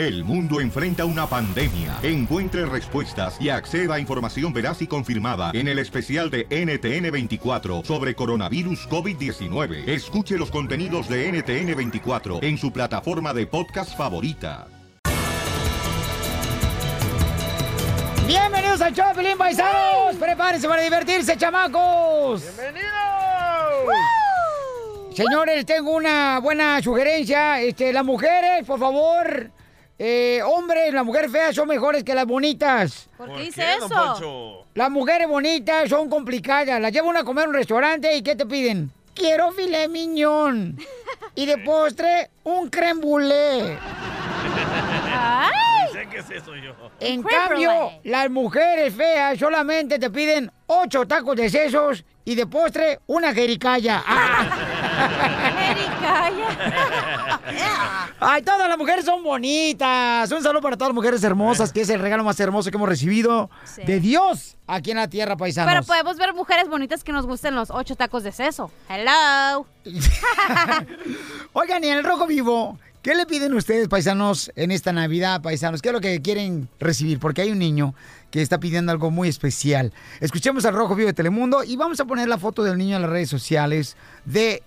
El mundo enfrenta una pandemia. Encuentre respuestas y acceda a información veraz y confirmada en el especial de NTN24 sobre coronavirus COVID-19. Escuche los contenidos de NTN24 en su plataforma de podcast favorita. Bienvenidos al show Pelín Paisanos. Prepárense para divertirse, chamacos. ¡Bienvenidos! Señores, tengo una buena sugerencia. Este, las mujeres, por favor, eh, hombres, las mujeres feas son mejores que las bonitas. ¿Por qué dice eso? Las mujeres bonitas son complicadas. Las llevan a comer a un restaurante y ¿qué te piden? Quiero filet miñón. y de postre, un creme brûlée. ¡Ay! Sé qué es eso yo. En Creme cambio, brulee. las mujeres feas solamente te piden ocho tacos de sesos y de postre una jericaya. Ay, todas las mujeres son bonitas. Un saludo para todas las mujeres hermosas, que es el regalo más hermoso que hemos recibido Sí. de Dios aquí en la tierra, paisanos. Pero podemos ver mujeres bonitas que nos gusten los ocho tacos de seso. Hello. Oigan, y en el Rojo Vivo, ¿qué le piden ustedes, paisanos, en esta Navidad, paisanos? ¿Qué es lo que quieren recibir? Porque hay un niño que está pidiendo algo muy especial. Escuchemos al Rojo Vivo de Telemundo y vamos a poner la foto del niño en las redes sociales de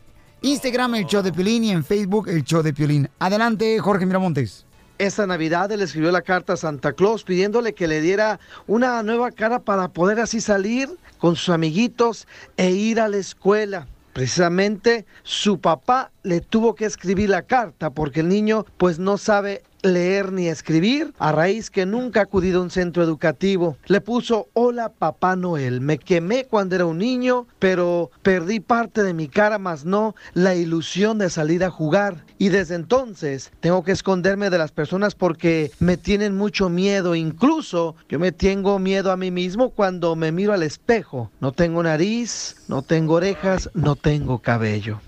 Instagram, el show de Piolín, y en Facebook, el show de Piolín. Adelante, Jorge Miramontes. Esta Navidad él escribió la carta a Santa Claus pidiéndole que le diera una nueva cara para poder así salir con sus amiguitos e ir a la escuela. Precisamente su papá le tuvo que escribir la carta porque el niño pues no sabe leer ni escribir a raíz que nunca ha acudido a un centro educativo. Le puso hola papá Noel, me quemé cuando era un niño, pero perdí parte de mi cara más no la ilusión de salir a jugar. Y desde entonces tengo que esconderme de las personas porque me tienen mucho miedo. Incluso yo me tengo miedo a mí mismo cuando me miro al espejo. No tengo nariz, no tengo orejas, no tengo cabello.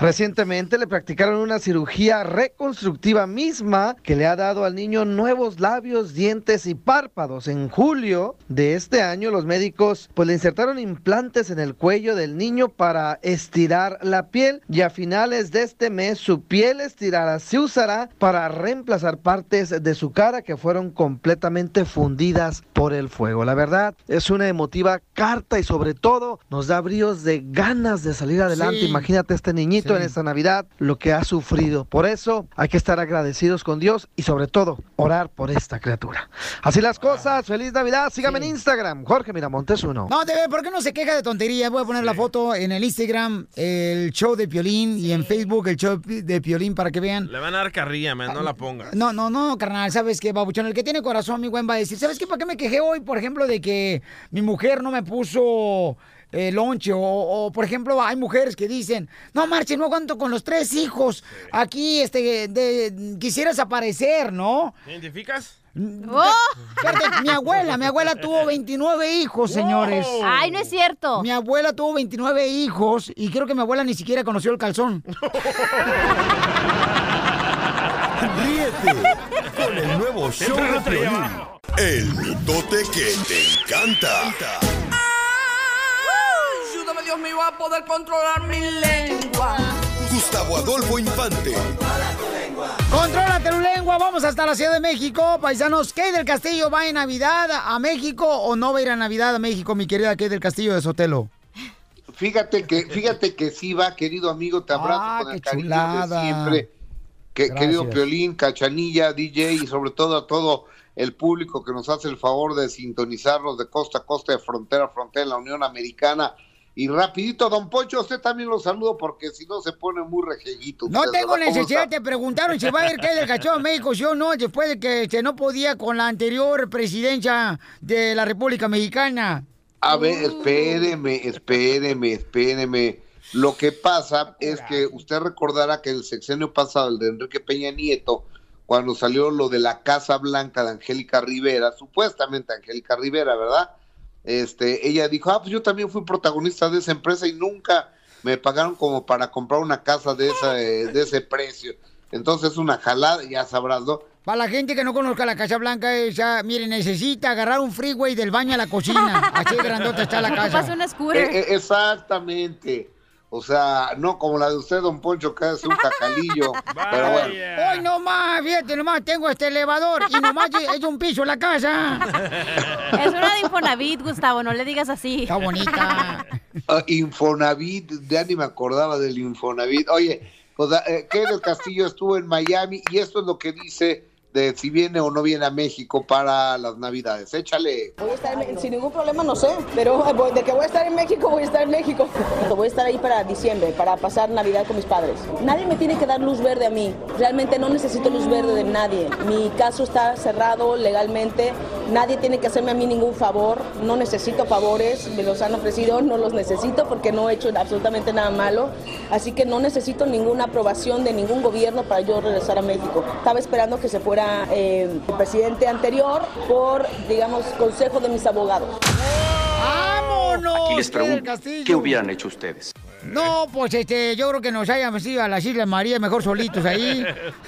Recientemente le practicaron una cirugía reconstructiva misma que le ha dado al niño nuevos labios, dientes y párpados. En julio de este año los médicos pues le insertaron implantes en el cuello del niño para estirar la piel y a finales de este mes su piel estirada se usará para reemplazar partes de su cara que fueron completamente fundidas por el fuego. La verdad es una emotiva carta y sobre todo nos da bríos de ganas de salir adelante. Sí. Imagínate este niñito Sí. en esta Navidad lo que ha sufrido. Por eso hay que estar agradecidos con Dios y sobre todo orar por esta criatura. Así las cosas. Feliz Navidad. Sígame Sí. en Instagram. Jorge Miramontes uno. No, de ver, ¿por qué no se queja de tontería? Voy a poner la foto en el Instagram, el show de Piolín, y en Facebook, el show de Piolín, para que vean. Le van a dar carrilla, man, no la pongas. No, no, no, carnal, ¿sabes qué, babuchón? El que tiene corazón, mi buen, va a decir, ¿sabes qué? ¿Para qué me quejé hoy, por ejemplo, de que mi mujer no me puso eh, lonche? O, o, por ejemplo, hay mujeres que dicen, no, marche, no aguanto con los tres hijos. Aquí, este, de, quisieras aparecer, ¿no? ¿Te identificas? ¡Oh! Fíjate, mi abuela, mi abuela tuvo 29 hijos, señores. Ay, no es cierto. Mi abuela tuvo 29 hijos y creo que mi abuela ni siquiera conoció el calzón. Ríete con el nuevo show de Piolín. El mitote que te encanta. Dios mío a poder controlar mi lengua. Gustavo Adolfo Infante. Controla tu lengua, vamos hasta la Ciudad de México. Paisanos, Kay del Castillo va en Navidad a México o no va a ir a Navidad a México, mi querida Kay del Castillo de Sotelo? Fíjate que, fíjate que sí va, querido amigo, te abrazo Ah, con el cariño chulada. de siempre. Que, querido Piolín, Cachanilla, DJ y sobre todo a todo el público que nos hace el favor de sintonizarnos de costa a costa, de frontera a frontera en la Unión Americana. Y rapidito, don Poncho, usted también lo saludo porque si no se pone muy rejellito. No usted, tengo ¿verdad? ¿Cómo necesidad, te preguntaron si va a ir Kay del Castillo a México, sí o no, después de que se no podía con la anterior presidencia de la República Mexicana. A ver, espéreme, espéreme, espéreme. Lo que pasa es que usted recordará que el sexenio pasado, el de Enrique Peña Nieto, cuando salió lo de la Casa Blanca de Angélica Rivera, supuestamente Angélica Rivera, ¿verdad? Este, ella dijo, ah, pues yo también fui protagonista de esa empresa y nunca me pagaron como para comprar una casa de, esa, eh, de ese precio. Entonces una jalada, ya sabrás, ¿no? Para la gente que no conozca la Casa Blanca, esa, mire, necesita agarrar un freeway del baño a la cocina. Así grandota está la casa. Ocupas una scooter. Eh, eh, exactamente. O sea, no como la de usted, don Poncho, que es un cacalillo. Pero bueno. Hoy nomás, fíjate, nomás tengo este elevador y nomás es un piso en la casa. Es una de Infonavit, Gustavo, no le digas así. Está bonita. Ah, Infonavit, ya ni me acordaba del Infonavit. Oye, pues, eh, del Castillo estuvo en Miami y esto es lo que dice de si viene o no viene a México para las Navidades. Échale. Voy a estar en- sin ningún problema, no sé, pero eh, de que voy a estar en México, voy a estar en México. Voy a estar ahí para diciembre, para pasar Navidad con mis padres. Nadie me tiene que dar luz verde a mí. Realmente no necesito luz verde de nadie. Mi caso está cerrado legalmente. Nadie tiene que hacerme a mí ningún favor. No necesito favores. Me los han ofrecido, no los necesito porque no he hecho absolutamente nada malo. Así que no necesito ninguna aprobación de ningún gobierno para yo regresar a México. Estaba esperando que se fuera eh, el presidente anterior por, digamos, consejo de mis abogados. ¡Vámonos! Aquí les pregunto! ¿qué hubieran hecho ustedes? No, pues este, yo creo que nos hayamos ido a las Islas María mejor solitos ahí.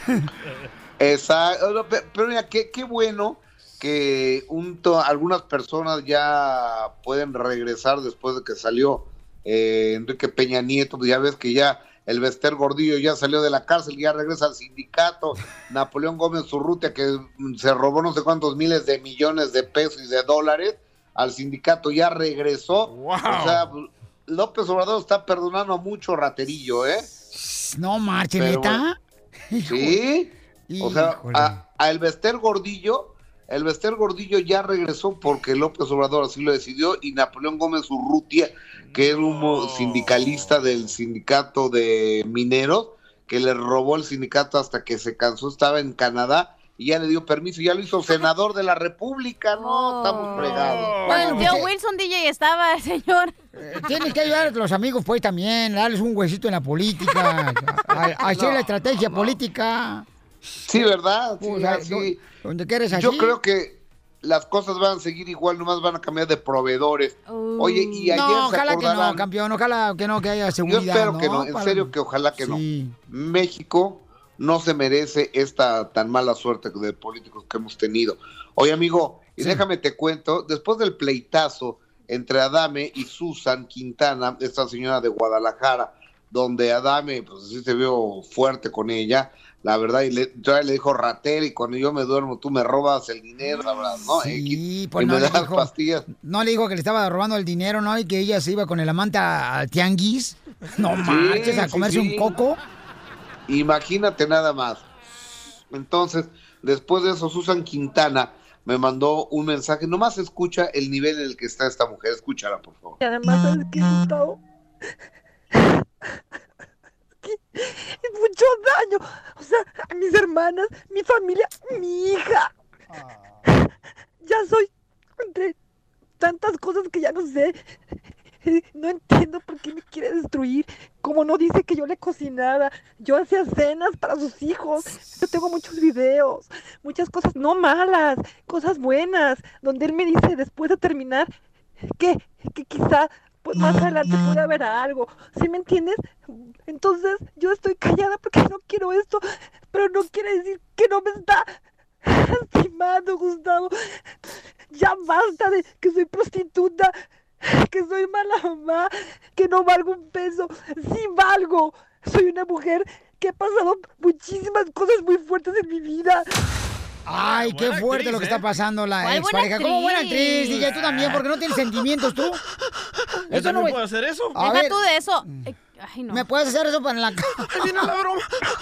Exacto. Pe- Pero mira, qué, qué bueno que un to- algunas personas ya pueden regresar después de que salió eh, Enrique Peña Nieto. Pues ya ves que ya el Bester Gordillo ya salió de la cárcel, ya regresa al sindicato. Napoleón Gómez Urrutia, que mm, se robó no sé cuántos miles de millones de pesos y de dólares al sindicato, ya regresó. O sea, pues, López Obrador está perdonando mucho raterillo, ¿eh? No marche, Pero neta. Sí. O sea, Híjole. a, a Elvester Gordillo, Elvester Gordillo ya regresó porque López Obrador así lo decidió y Napoleón Gómez Urrutia, que es un sindicalista del sindicato de mineros, que le robó el sindicato hasta que se cansó, estaba en Canadá y ya le dio permiso, ya lo hizo senador de la República, no, estamos fregados. Bueno, pues, tío eh, Wilson DJ estaba, señor. Tienes que ayudar a los amigos, pues, también, darles un huesito en la política, a, a hacer No, la estrategia política. Sí, ¿verdad? Sí, donde quieres. Yo creo que las cosas van a seguir igual, nomás van a cambiar de proveedores. Oye, y ayer No, se ojalá que no, campeón, ojalá que no, que haya Yo seguridad. espero que no, en Para- serio que ojalá que Sí. no. México no se merece esta tan mala suerte de políticos que hemos tenido. Oye, amigo, y déjame te cuento, después del pleitazo entre Adame y Susan Quintana, esta señora de Guadalajara, donde Adame, pues sí se vio fuerte con ella, la verdad, y le, todavía le dijo ratera, y cuando yo me duermo, tú me robas el dinero, sabrás, ¿no? Sí, y, pues y no me le das dijo- pastillas. No le dijo que le estaba robando el dinero, ¿no? Y que ella se iba con el amante a- al tianguis. No Sí, manches, a comerse sí. un coco. Imagínate nada más. Entonces, después de eso, Susan Quintana me mandó un mensaje. Nomás escucha el nivel en el que está esta mujer. Escúchala, por favor. Y además, ¿sabes qué, Gustavo? Que es mucho daño. O sea, a mis hermanas, mi familia, mi hija. Ya soy entre tantas cosas que ya no sé. No entiendo por qué me quiere destruir. Como no dice que yo le cocinaba, yo hacía cenas para sus hijos. Yo tengo muchos videos, muchas cosas no malas, cosas buenas, donde él me dice después de terminar que, que quizá pues más adelante puede haber algo. ¿Sí me entiendes? Entonces yo estoy callada porque no quiero esto, pero no quiere decir que no me está lastimando, Gustavo. Ya basta de que soy prostituta, que soy mala mamá, que no valgo un peso. Sí valgo. Soy una mujer que ha pasado muchísimas cosas muy fuertes en mi vida. Ay, qué fuerte actriz, lo que ¿eh? está pasando la ¿Cuál buena expareja. ¿Cómo buena actriz? DJ, tú también, porque no tienes sentimientos tú. ¿Yo también voy- puedo hacer eso? A Deja ver, tú de eso. Eh, Ay, no. ¿me puedes hacer eso para la Ahí viene la broma.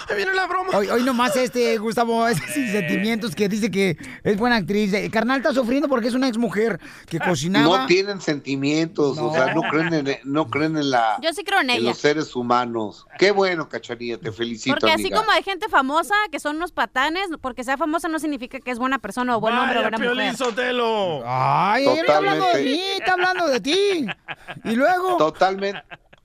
Ahí viene la broma. Hoy, hoy nomás este, Gustavo, es sin sentimientos, que dice que es buena actriz. El carnal está sufriendo porque es una ex mujer que cocinaba. No tienen sentimientos, o sea, no creen en, no creen en la Yo sí creo en en ella. los seres humanos. Qué bueno, cachanilla, te felicito. Porque así amiga. como hay gente famosa que son unos patanes, porque sea famosa no significa que es buena persona o buen hombre o Vaya, buena Piolín mujer. Sotelo. Ay, no está hablando de Totalmente. mí, está hablando de ti. Y luego. Totalmente.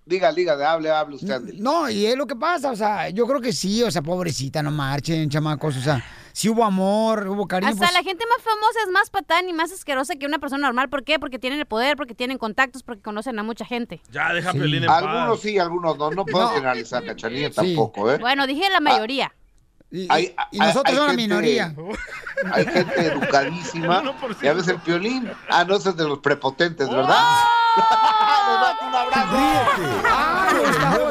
Diga, diga, hable, hable usted. Andy. No, y es lo que pasa, o sea, yo creo que sí, o sea, pobrecita, no marchen, chamacos, o sea, sí hubo amor, hubo cariño. Hasta pues, la gente más famosa es más patán y más asquerosa que una persona normal. ¿Por qué? Porque tienen el poder, porque tienen contactos, porque conocen a mucha gente. Ya, deja Sí. Piolín en Algunos paz. sí, algunos no. No puedo generalizar, cachanilla, tampoco, ¿eh? Bueno, dije la mayoría. y, Hay- y nosotros hay somos la minoría. Hay gente educadísima. Y a veces el piolín. Ah, no, es de los prepotentes, ¿verdad? Les mando un abrazo. Ríete Ah,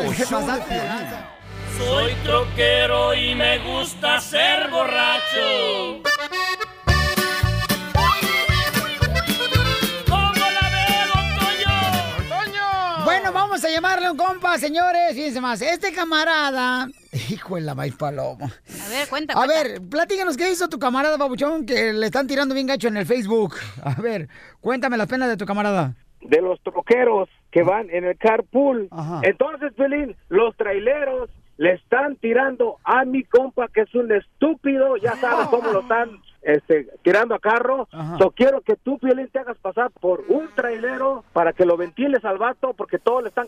está. Soy troquero y me gusta ser borracho. ¿Cómo la veo, Toño? Bueno, vamos a llamarle a un compa, señores. Fíjense más. Este camarada. Hijo de la maíz palomo. A ver, cuenta, A cuenta. ver, platícanos qué hizo tu camarada Babuchón que le están tirando bien gacho en el Facebook. A ver, cuéntame las penas de tu camarada. De los troqueros que van en el carpool. Ajá. Entonces, Pelín, los traileros le están tirando a mi compa que es un estúpido, ya sabes cómo lo están este, tirando a carro. Yo quiero que tú, Piolín, te hagas pasar por un trailero para que lo ventiles al vato porque todos le están...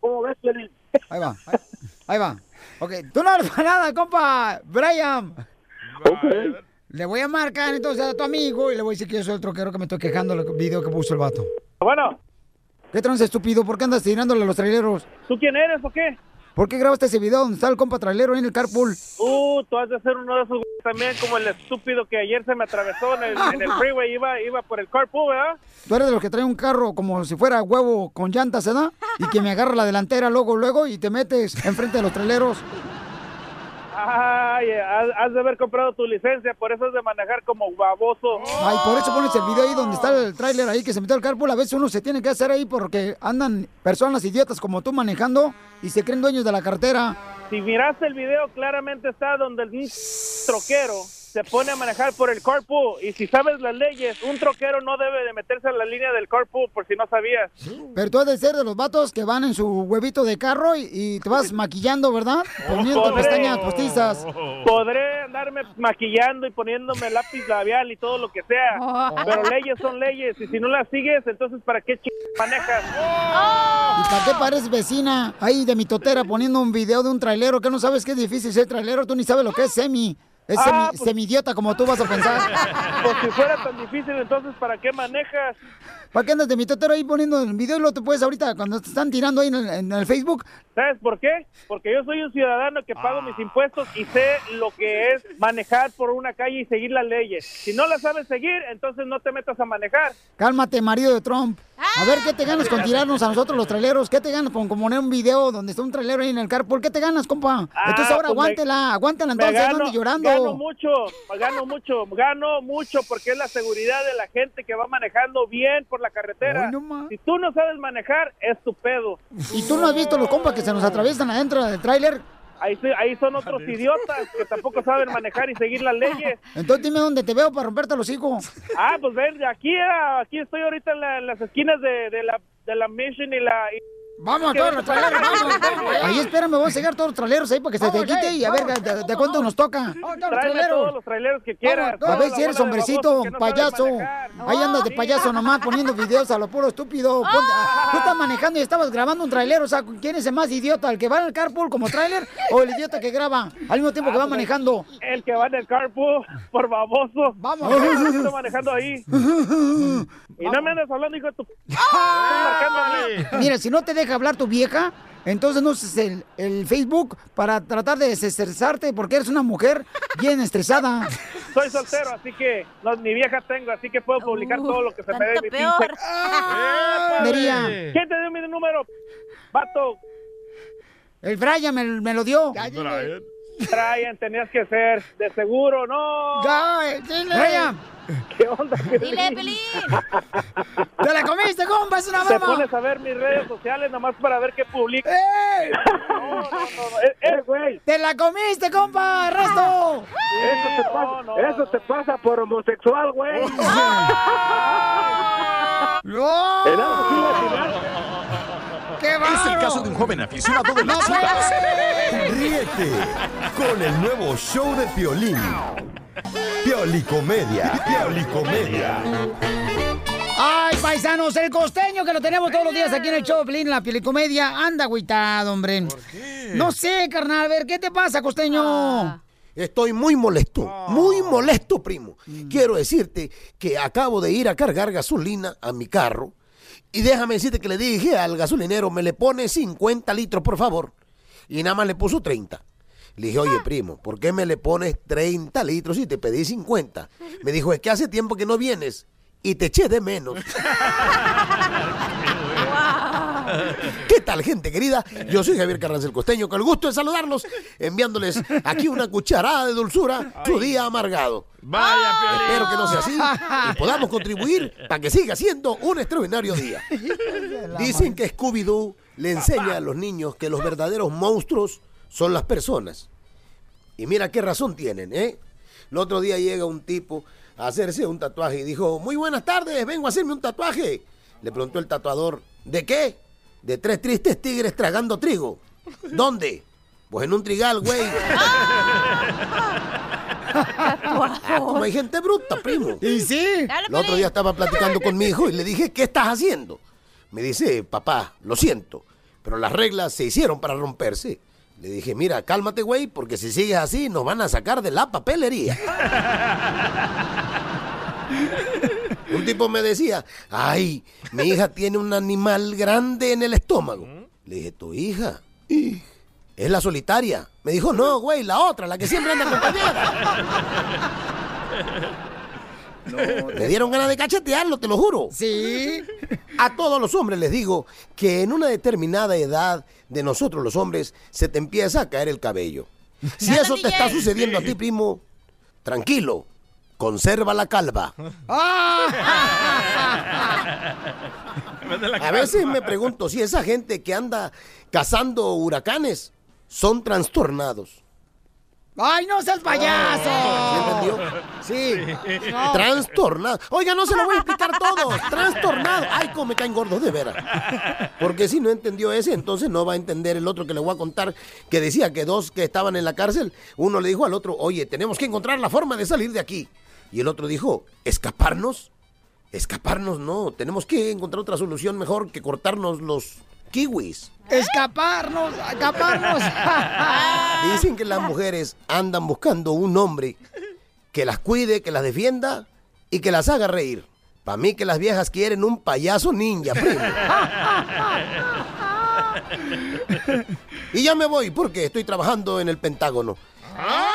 ¿Cómo ves, Piolín? Ahí va, ahí, ahí va. Ok, tú no eres para nada, compa. Brian. Le voy a marcar entonces a tu amigo y le voy a decir que yo soy el troquero que me estoy quejando del video que puso el vato. Bueno, ¿Qué trance estúpido? ¿Por qué andas tirándole a los traileros? ¿tú quién eres o qué? ¿Por qué grabaste ese video donde está el compa trailero en el carpool? Uh, tú has de ser uno de esos güeyes también como el estúpido que ayer se me atravesó en el, en el freeway, iba, iba por el carpool, ¿verdad? Tú eres de los que trae un carro como si fuera huevo con llantas, ¿verdad? Y que me agarra la delantera luego, luego y te metes enfrente de los traileros. Ay, has, de haber comprado tu licencia, por eso es de manejar como baboso. Ay, por eso pones el video ahí donde está el tráiler ahí que se metió al carpool. A veces uno se tiene que hacer ahí porque andan personas idiotas como tú manejando y se creen dueños de la cartera. Si miraste el video, claramente está donde el troquero se pone a manejar por el carpool. Y si sabes las leyes, un troquero no debe de meterse en la línea del carpool, por si no sabías. Pero tú has de ser de los vatos que van en su huevito de carro y, y te vas maquillando, ¿verdad? Poniendo pestañas postizas. Podré andarme maquillando y poniéndome lápiz labial y todo lo que sea, pero leyes son leyes y si no las sigues, entonces ¿para qué ch manejas? ¿Y para qué pareces vecina ahí de mi totera poniendo un video de un trailero que no sabes que es difícil ser trailero? Tú ni sabes lo que es semi. Es Ah, semi, pues- semi-idiota como tú vas a pensar. Pues si fuera tan difícil, entonces ¿para qué manejas? ¿Para qué andas de mi totero ahí poniendo el video y lo te puedes ahorita cuando te están tirando ahí en el, en el Facebook? ¿Sabes por qué? Porque yo soy un ciudadano que pago mis impuestos y sé lo que es manejar por una calle y seguir las leyes. Si no las sabes seguir, entonces no te metas a manejar. Cálmate, marido de Trump. A ver, ¿qué te ganas con tirarnos a nosotros los traileros? ¿Qué te ganas con poner un video donde está un trailero ahí en el carpool? ¿Qué te ganas, compa? entonces ahora pues me- aguántela, aguántela Me entonces, no gano, andes llorando. gano mucho, gano mucho, gano mucho porque es la seguridad de la gente que va manejando bien por la carretera. si tú no sabes manejar, es tu pedo. ¿Y tú no has visto los compas que se nos atraviesan adentro del tráiler? Ahí, ahí son otros idiotas que tampoco saben manejar y seguir las leyes. Entonces dime dónde te veo para romperte los hijos. Ah, pues ven, aquí, a- aquí estoy ahorita en, la- en las esquinas de, de la, de la Mission y la... y- Vamos a ¿Qué todos los a traileros, hacer? vamos, vamos. Ahí espérame, voy a seguir todos los traileros ahí para que se te Vamos, quite y a ver vamos. de, de cuánto nos toca. Tráeme todos los traileros que quieras. A ver si eres hombrecito, payaso. Ahí andas de payaso nomás poniendo videos a lo puro estúpido. Ponte- Ah. Tú estás manejando y estabas grabando un trailero. O sea, ¿quién es el más idiota? ¿El que va en el carpool como trailer o el idiota que graba al mismo tiempo que va Ah, pues, manejando? El que va en el carpool por baboso. Vamos. Estoy manejando ahí. Y no me andas hablando, hijo de tu... Mí. Mira, si no te deja hablar tu vieja, entonces no uses el, el Facebook para tratar de desestresarte porque eres una mujer bien estresada. Soy soltero, así que no, ni vieja tengo, así que puedo publicar todo lo que se me dé mi peor. pinche... ¿Quién te dio mi número? Vato. El Brian me, me lo dio. Brian, tenías que ser de seguro, no. Ya, eh, dile. Brian. ¿Qué onda, Dile, Pelín. ¡Te la comiste, compa! ¡Es una Te broma! pones a ver mis redes sociales nomás para ver qué publica. ¡Eh! No, no, no, no. Eh, eh, güey. ¡Te la comiste, compa! ¡Resto! Eso te pasa, eso te pasa por homosexual, güey. ¡No! ¡Qué Es el caso de un joven aficionado de las No chivas. Ríete con el nuevo show de Piolín. Piolicomedia. Piolicomedia. Ay, paisanos, el costeño que lo tenemos todos los días aquí en el show de Pelín, la pielicomedia, anda agüitado, hombre. ¿Por qué? No sé, carnal, a ver, ¿qué te pasa, costeño? Estoy muy molesto, muy molesto, primo. Quiero decirte que acabo de ir a cargar gasolina a mi carro y déjame decirte que le dije al gasolinero, me le pone 50 litros, por favor. Y nada más le puso 30. Le dije, oye, primo, ¿por qué me le pones 30 litros y te pedí 50? Me dijo, es que hace tiempo que no vienes y te eché de menos. ¿Qué tal, gente querida? Yo soy Javier Carranza el Costeño, con el gusto de saludarlos, enviándoles aquí una cucharada de dulzura su día amargado. Vaya, Piolín. Espero que no sea así y podamos contribuir para que siga siendo un extraordinario día. Dicen que Scooby-Doo le enseña a los niños que los verdaderos monstruos son las personas. Y mira qué razón tienen, ¿eh? El otro día llega un tipo a hacerse un tatuaje y dijo, muy buenas tardes, vengo a hacerme un tatuaje. Le preguntó el tatuador, ¿de qué? De tres tristes tigres tragando trigo. ¿Dónde? Pues en un trigal, güey. Ah, como hay gente bruta, primo. Y sí. El otro día estaba platicando con mi hijo y le dije, ¿qué estás haciendo? Me dice, papá, lo siento, pero las reglas se hicieron para romperse. Le dije, mira, cálmate, güey, porque si sigues así nos van a sacar de la papelería. Un tipo me decía, ay, mi hija tiene un animal grande en el estómago. Le dije, ¿tu hija? Es la solitaria. Me dijo, no, güey, la otra, la que siempre anda acompañada. Me dieron ganas de cachetearlo, te lo juro. Sí. A todos los hombres les digo que en una determinada edad de nosotros los hombres se te empieza a caer el cabello. Si eso te está sucediendo a ti, primo, tranquilo, conserva la calva. A veces me pregunto si esa gente que anda cazando huracanes son trastornados. ¡Ay, no seas payaso! ¿Sí entendió? Sí. Trastornado. Oiga, no se lo voy a explicar todo. Trastornado. Ay, cómo me caen gordos de veras. Porque si no entendió ese, entonces no va a entender el otro que le voy a contar, que decía que dos que estaban en la cárcel, uno le dijo al otro, oye, tenemos que encontrar la forma de salir de aquí. Y el otro dijo, ¿escaparnos? Escaparnos no, tenemos que encontrar otra solución mejor que cortarnos los kiwis. Escaparnos, escaparnos. Dicen que las mujeres andan buscando un hombre que las cuide, que las defienda y que las haga reír. Para mí que las viejas quieren un payaso ninja, primo. y ya me voy porque estoy trabajando en el Pentágono.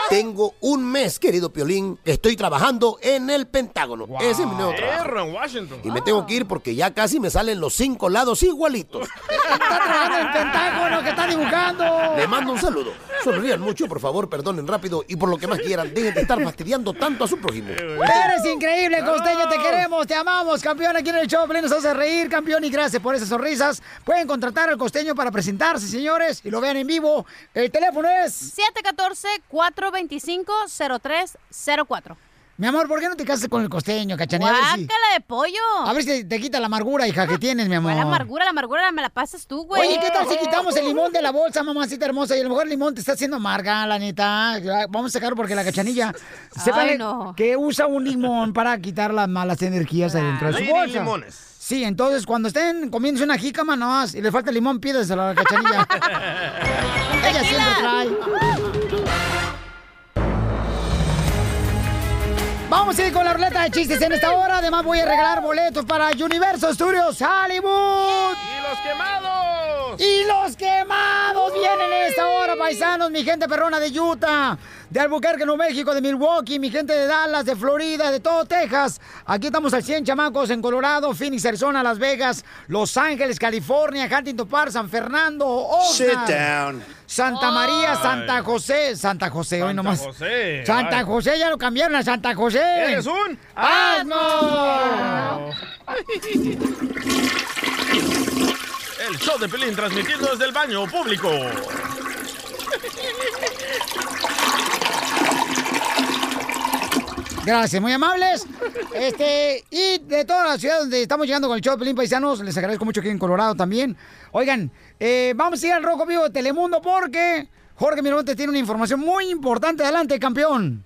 Tengo un mes, querido Piolín, que estoy trabajando en el Pentágono. Ese es mi nuevo trabajo. En Washington. Y me tengo que ir porque ya casi me salen los cinco lados igualitos. Está trabajando en el Pentágono que está dibujando. Le mando un saludo. Sonrían mucho, por favor, perdonen rápido y por lo que más quieran, dejen de estar fastidiando tanto a su prójimo. Eres increíble, Costeño, te queremos, te amamos, campeón. Aquí en el show, nos hace reír, campeón, y gracias por esas sonrisas. Pueden contratar al Costeño para presentarse, señores, y lo vean en vivo. El teléfono es... 714-425-0304. Mi amor, ¿por qué no te casas con el Costeño, cachanilla? A ver si- Guácala de pollo. A ver si te quita la amargura, hija, que tienes, mi amor. ¿Cuál amargura? La amargura me la pasas tú, güey. Oye, ¿qué tal si quitamos el limón de la bolsa, mamacita hermosa? Y a lo mejor el limón te está haciendo amarga, la neta. Vamos a sacarlo porque la cachanilla sepa no. que usa un limón para quitar las malas energías adentro de su bolsa. Limones. Sí, entonces cuando estén comiéndose una jícama nomás y le falta el limón, pídeselo a la cachanilla. Ella siempre trae. Vamos a ir con la ruleta de chistes en esta hora. Además, voy a regalar boletos para Universo Studios Hollywood. ¡Y los quemados! Y los quemados vienen en esta hora, paisanos, mi gente perrona de Utah, de Albuquerque, Nuevo México, de Milwaukee, mi gente de Dallas, de Florida, de todo Texas. Aquí estamos al 100 chamacos en Colorado, Phoenix, Arizona, Las Vegas, Los Ángeles, California, Huntington Park, San Fernando, Oxnard, Sit down. Santa María, Santa José, Santa José, hoy nomás. José, Santa ay. José, ya lo cambiaron a Santa José. ¡Eres un ¡Asno! El show de Pelín transmitiendo desde el baño público. Gracias, muy amables. Este, y de toda la ciudad donde estamos llegando con el show de Pelín Paisanos, les agradezco mucho aquí en Colorado también. Oigan, eh, vamos a ir al Rojo Vivo de Telemundo porque Jorge Miramontes tiene una información muy importante. Adelante, campeón.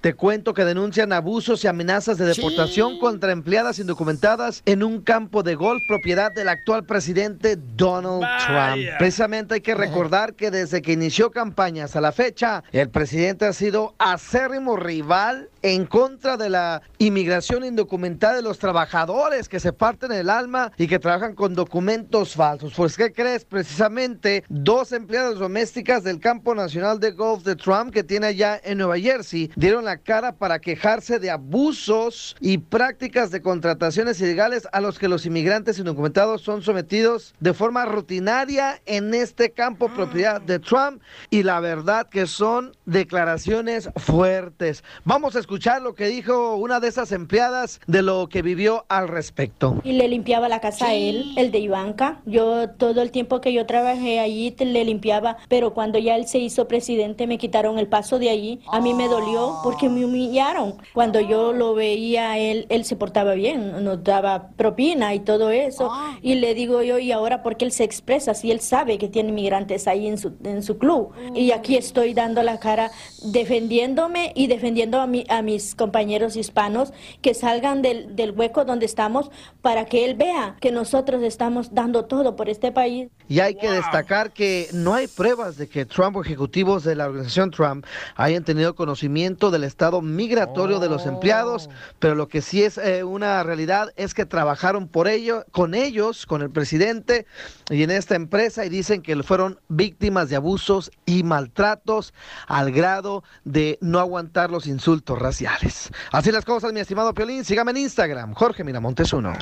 Te cuento que denuncian abusos y amenazas de deportación contra empleadas indocumentadas en un campo de golf propiedad del actual presidente Donald Trump. Precisamente hay que recordar que desde que inició campañas a la fecha, el presidente ha sido acérrimo rival en contra de la inmigración indocumentada de los trabajadores que se parten el alma y que trabajan con documentos falsos. Pues, ¿qué crees? Precisamente dos empleadas domésticas del campo nacional de golf de Trump que tiene allá en Nueva Jersey dieron la la cara para quejarse de abusos y prácticas de contrataciones ilegales a los que los inmigrantes indocumentados son sometidos de forma rutinaria en este campo propiedad de Trump y la verdad que son declaraciones fuertes. Vamos a escuchar lo que dijo una de esas empleadas de lo que vivió al respecto. Y le limpiaba la casa a él, el de Ivanka. Yo todo el tiempo que yo trabajé allí le limpiaba, pero cuando ya él se hizo presidente me quitaron el paso de allí. A mí me dolió porque me humillaron. Cuando yo lo veía a él, él se portaba bien, nos daba propina y todo eso. Y le digo yo, ¿y ahora por qué él se expresa si él sabe que tiene inmigrantes ahí en su, en su club? Y aquí estoy dando la cara defendiéndome y defendiendo a, mi- a mis compañeros hispanos que salgan del, del hueco donde estamos para que él vea que nosotros estamos dando todo por este país. Y hay que destacar que no hay pruebas de que Trump o ejecutivos de la organización Trump hayan tenido conocimiento del estado migratorio de los empleados, pero lo que sí es eh, una realidad es que trabajaron por ello, con ellos, con el presidente y en esta empresa y dicen que fueron víctimas de abusos y maltratos al grado de no aguantar los insultos raciales. Así las cosas, mi estimado Piolín, sígame en Instagram, Jorge Miramontes uno.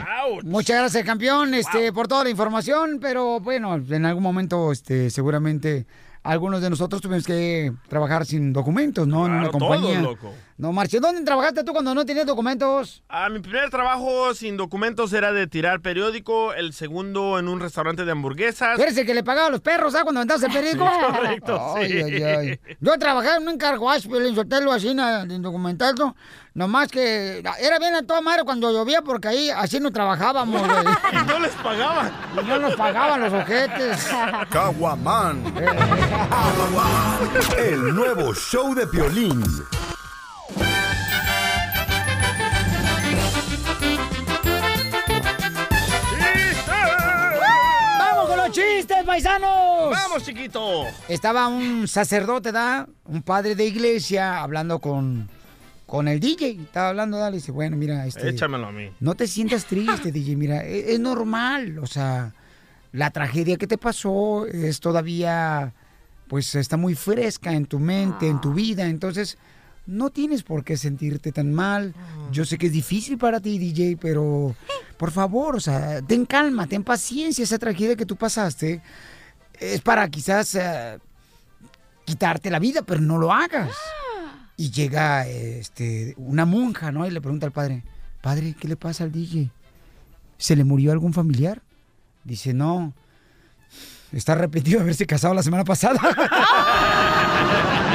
Muchas gracias, campeón, este, por toda la información, pero bueno, en algún momento, este, seguramente algunos de nosotros tuvimos que trabajar sin documentos, ¿no? en una compañía. loco. No, Marche, ¿dónde trabajaste tú cuando no tenías documentos? Ah, mi primer trabajo sin documentos era de tirar periódico, el segundo en un restaurante de hamburguesas. ¿Tú eres el que le pagaba a los perros, ¿ah? Cuando vendas el periódico. Sí, correcto, Ay, sí. ay, ay. Yo trabajaba en un carguaje, pero en así, na- de documentado. Nomás que era bien a toda madre cuando llovía, porque ahí así no trabajábamos, güey. Y no les pagaban. Y no nos pagaban los ojetes. Caguaman. El nuevo show de Piolín. Chistes, paisanos! ¡Vamos, chiquito! Estaba un sacerdote, ¿da? Un padre de iglesia hablando con, con el DJ. Estaba hablando, dale, dice, bueno, mira, este... Échamelo a mí. No te sientas triste, DJ. Mira, e- es, normal. O sea, la tragedia que te pasó es todavía, pues está muy fresca en tu mente, en tu vida. Entonces, no tienes por qué sentirte tan mal. Yo sé que es difícil para ti, DJ, pero por favor, o sea, ten calma, ten paciencia. Esa tragedia que tú pasaste es para quizás eh, quitarte la vida, pero no lo hagas. Y llega este, una monja, ¿no? Y le pregunta al padre, padre, ¿qué le pasa al DJ? ¿Se le murió algún familiar? Dice, no. Está arrepentido de haberse casado la semana pasada.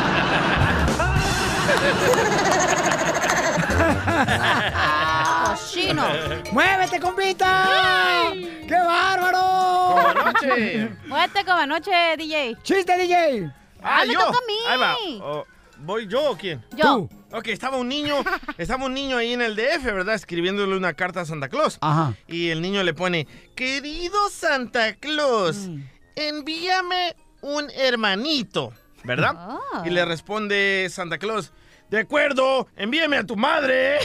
¡Cochino! ¡Muévete, compita! ¡Qué bárbaro! Como anoche. Muévete como anoche, DJ. ¡Chiste, DJ! Ah, me yo. toca a mí. Ahí va. Oh, ¿Voy yo o quién? Yo. Ok, estaba un niño, estaba un niño ahí en el DF, ¿verdad? Escribiéndole una carta a Santa Claus. Ajá. Y el niño le pone, querido Santa Claus, envíame un hermanito, ¿verdad? Ah. Y le responde Santa Claus, de acuerdo, envíame a tu madre.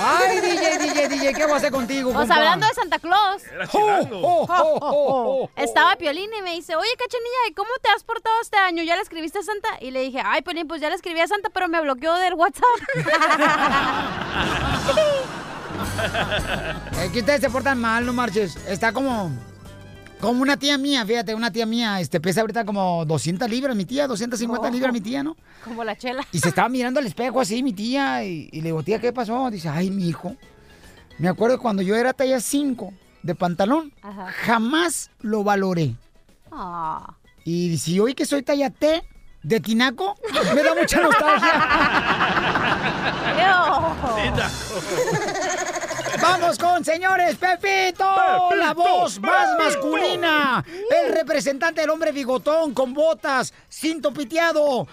¡Ay, DJ, DJ, DJ! ¿Qué voy a hacer contigo, Pues hablando de Santa Claus. Era ¡Oh, oh, oh, oh, oh! Estaba Piolín y me dice, oye, Cachanilla, ¿y cómo te has portado este año? ¿Ya le escribiste a Santa? Y le dije, ay, Piolín, pues ya le escribí a Santa, pero me bloqueó del WhatsApp. Es que ustedes se portan mal, no marches. Está como... Como una tía mía, fíjate, una tía mía, este, pesa ahorita como 200 libras, mi tía, 250 Oh. libras, mi tía, ¿no? Como la chela. Y se estaba mirando al espejo así, mi tía, y, y le digo, tía, ¿qué pasó? Dice, ay, mi hijo, me acuerdo cuando yo era talla 5 de pantalón, Ajá. jamás lo valoré. Ah. Y si hoy que soy talla T de tinaco, me da mucha nostalgia. Vamos con señores, Pepito, la voz más masculina, el representante del hombre bigotón con botas, cinto piteado,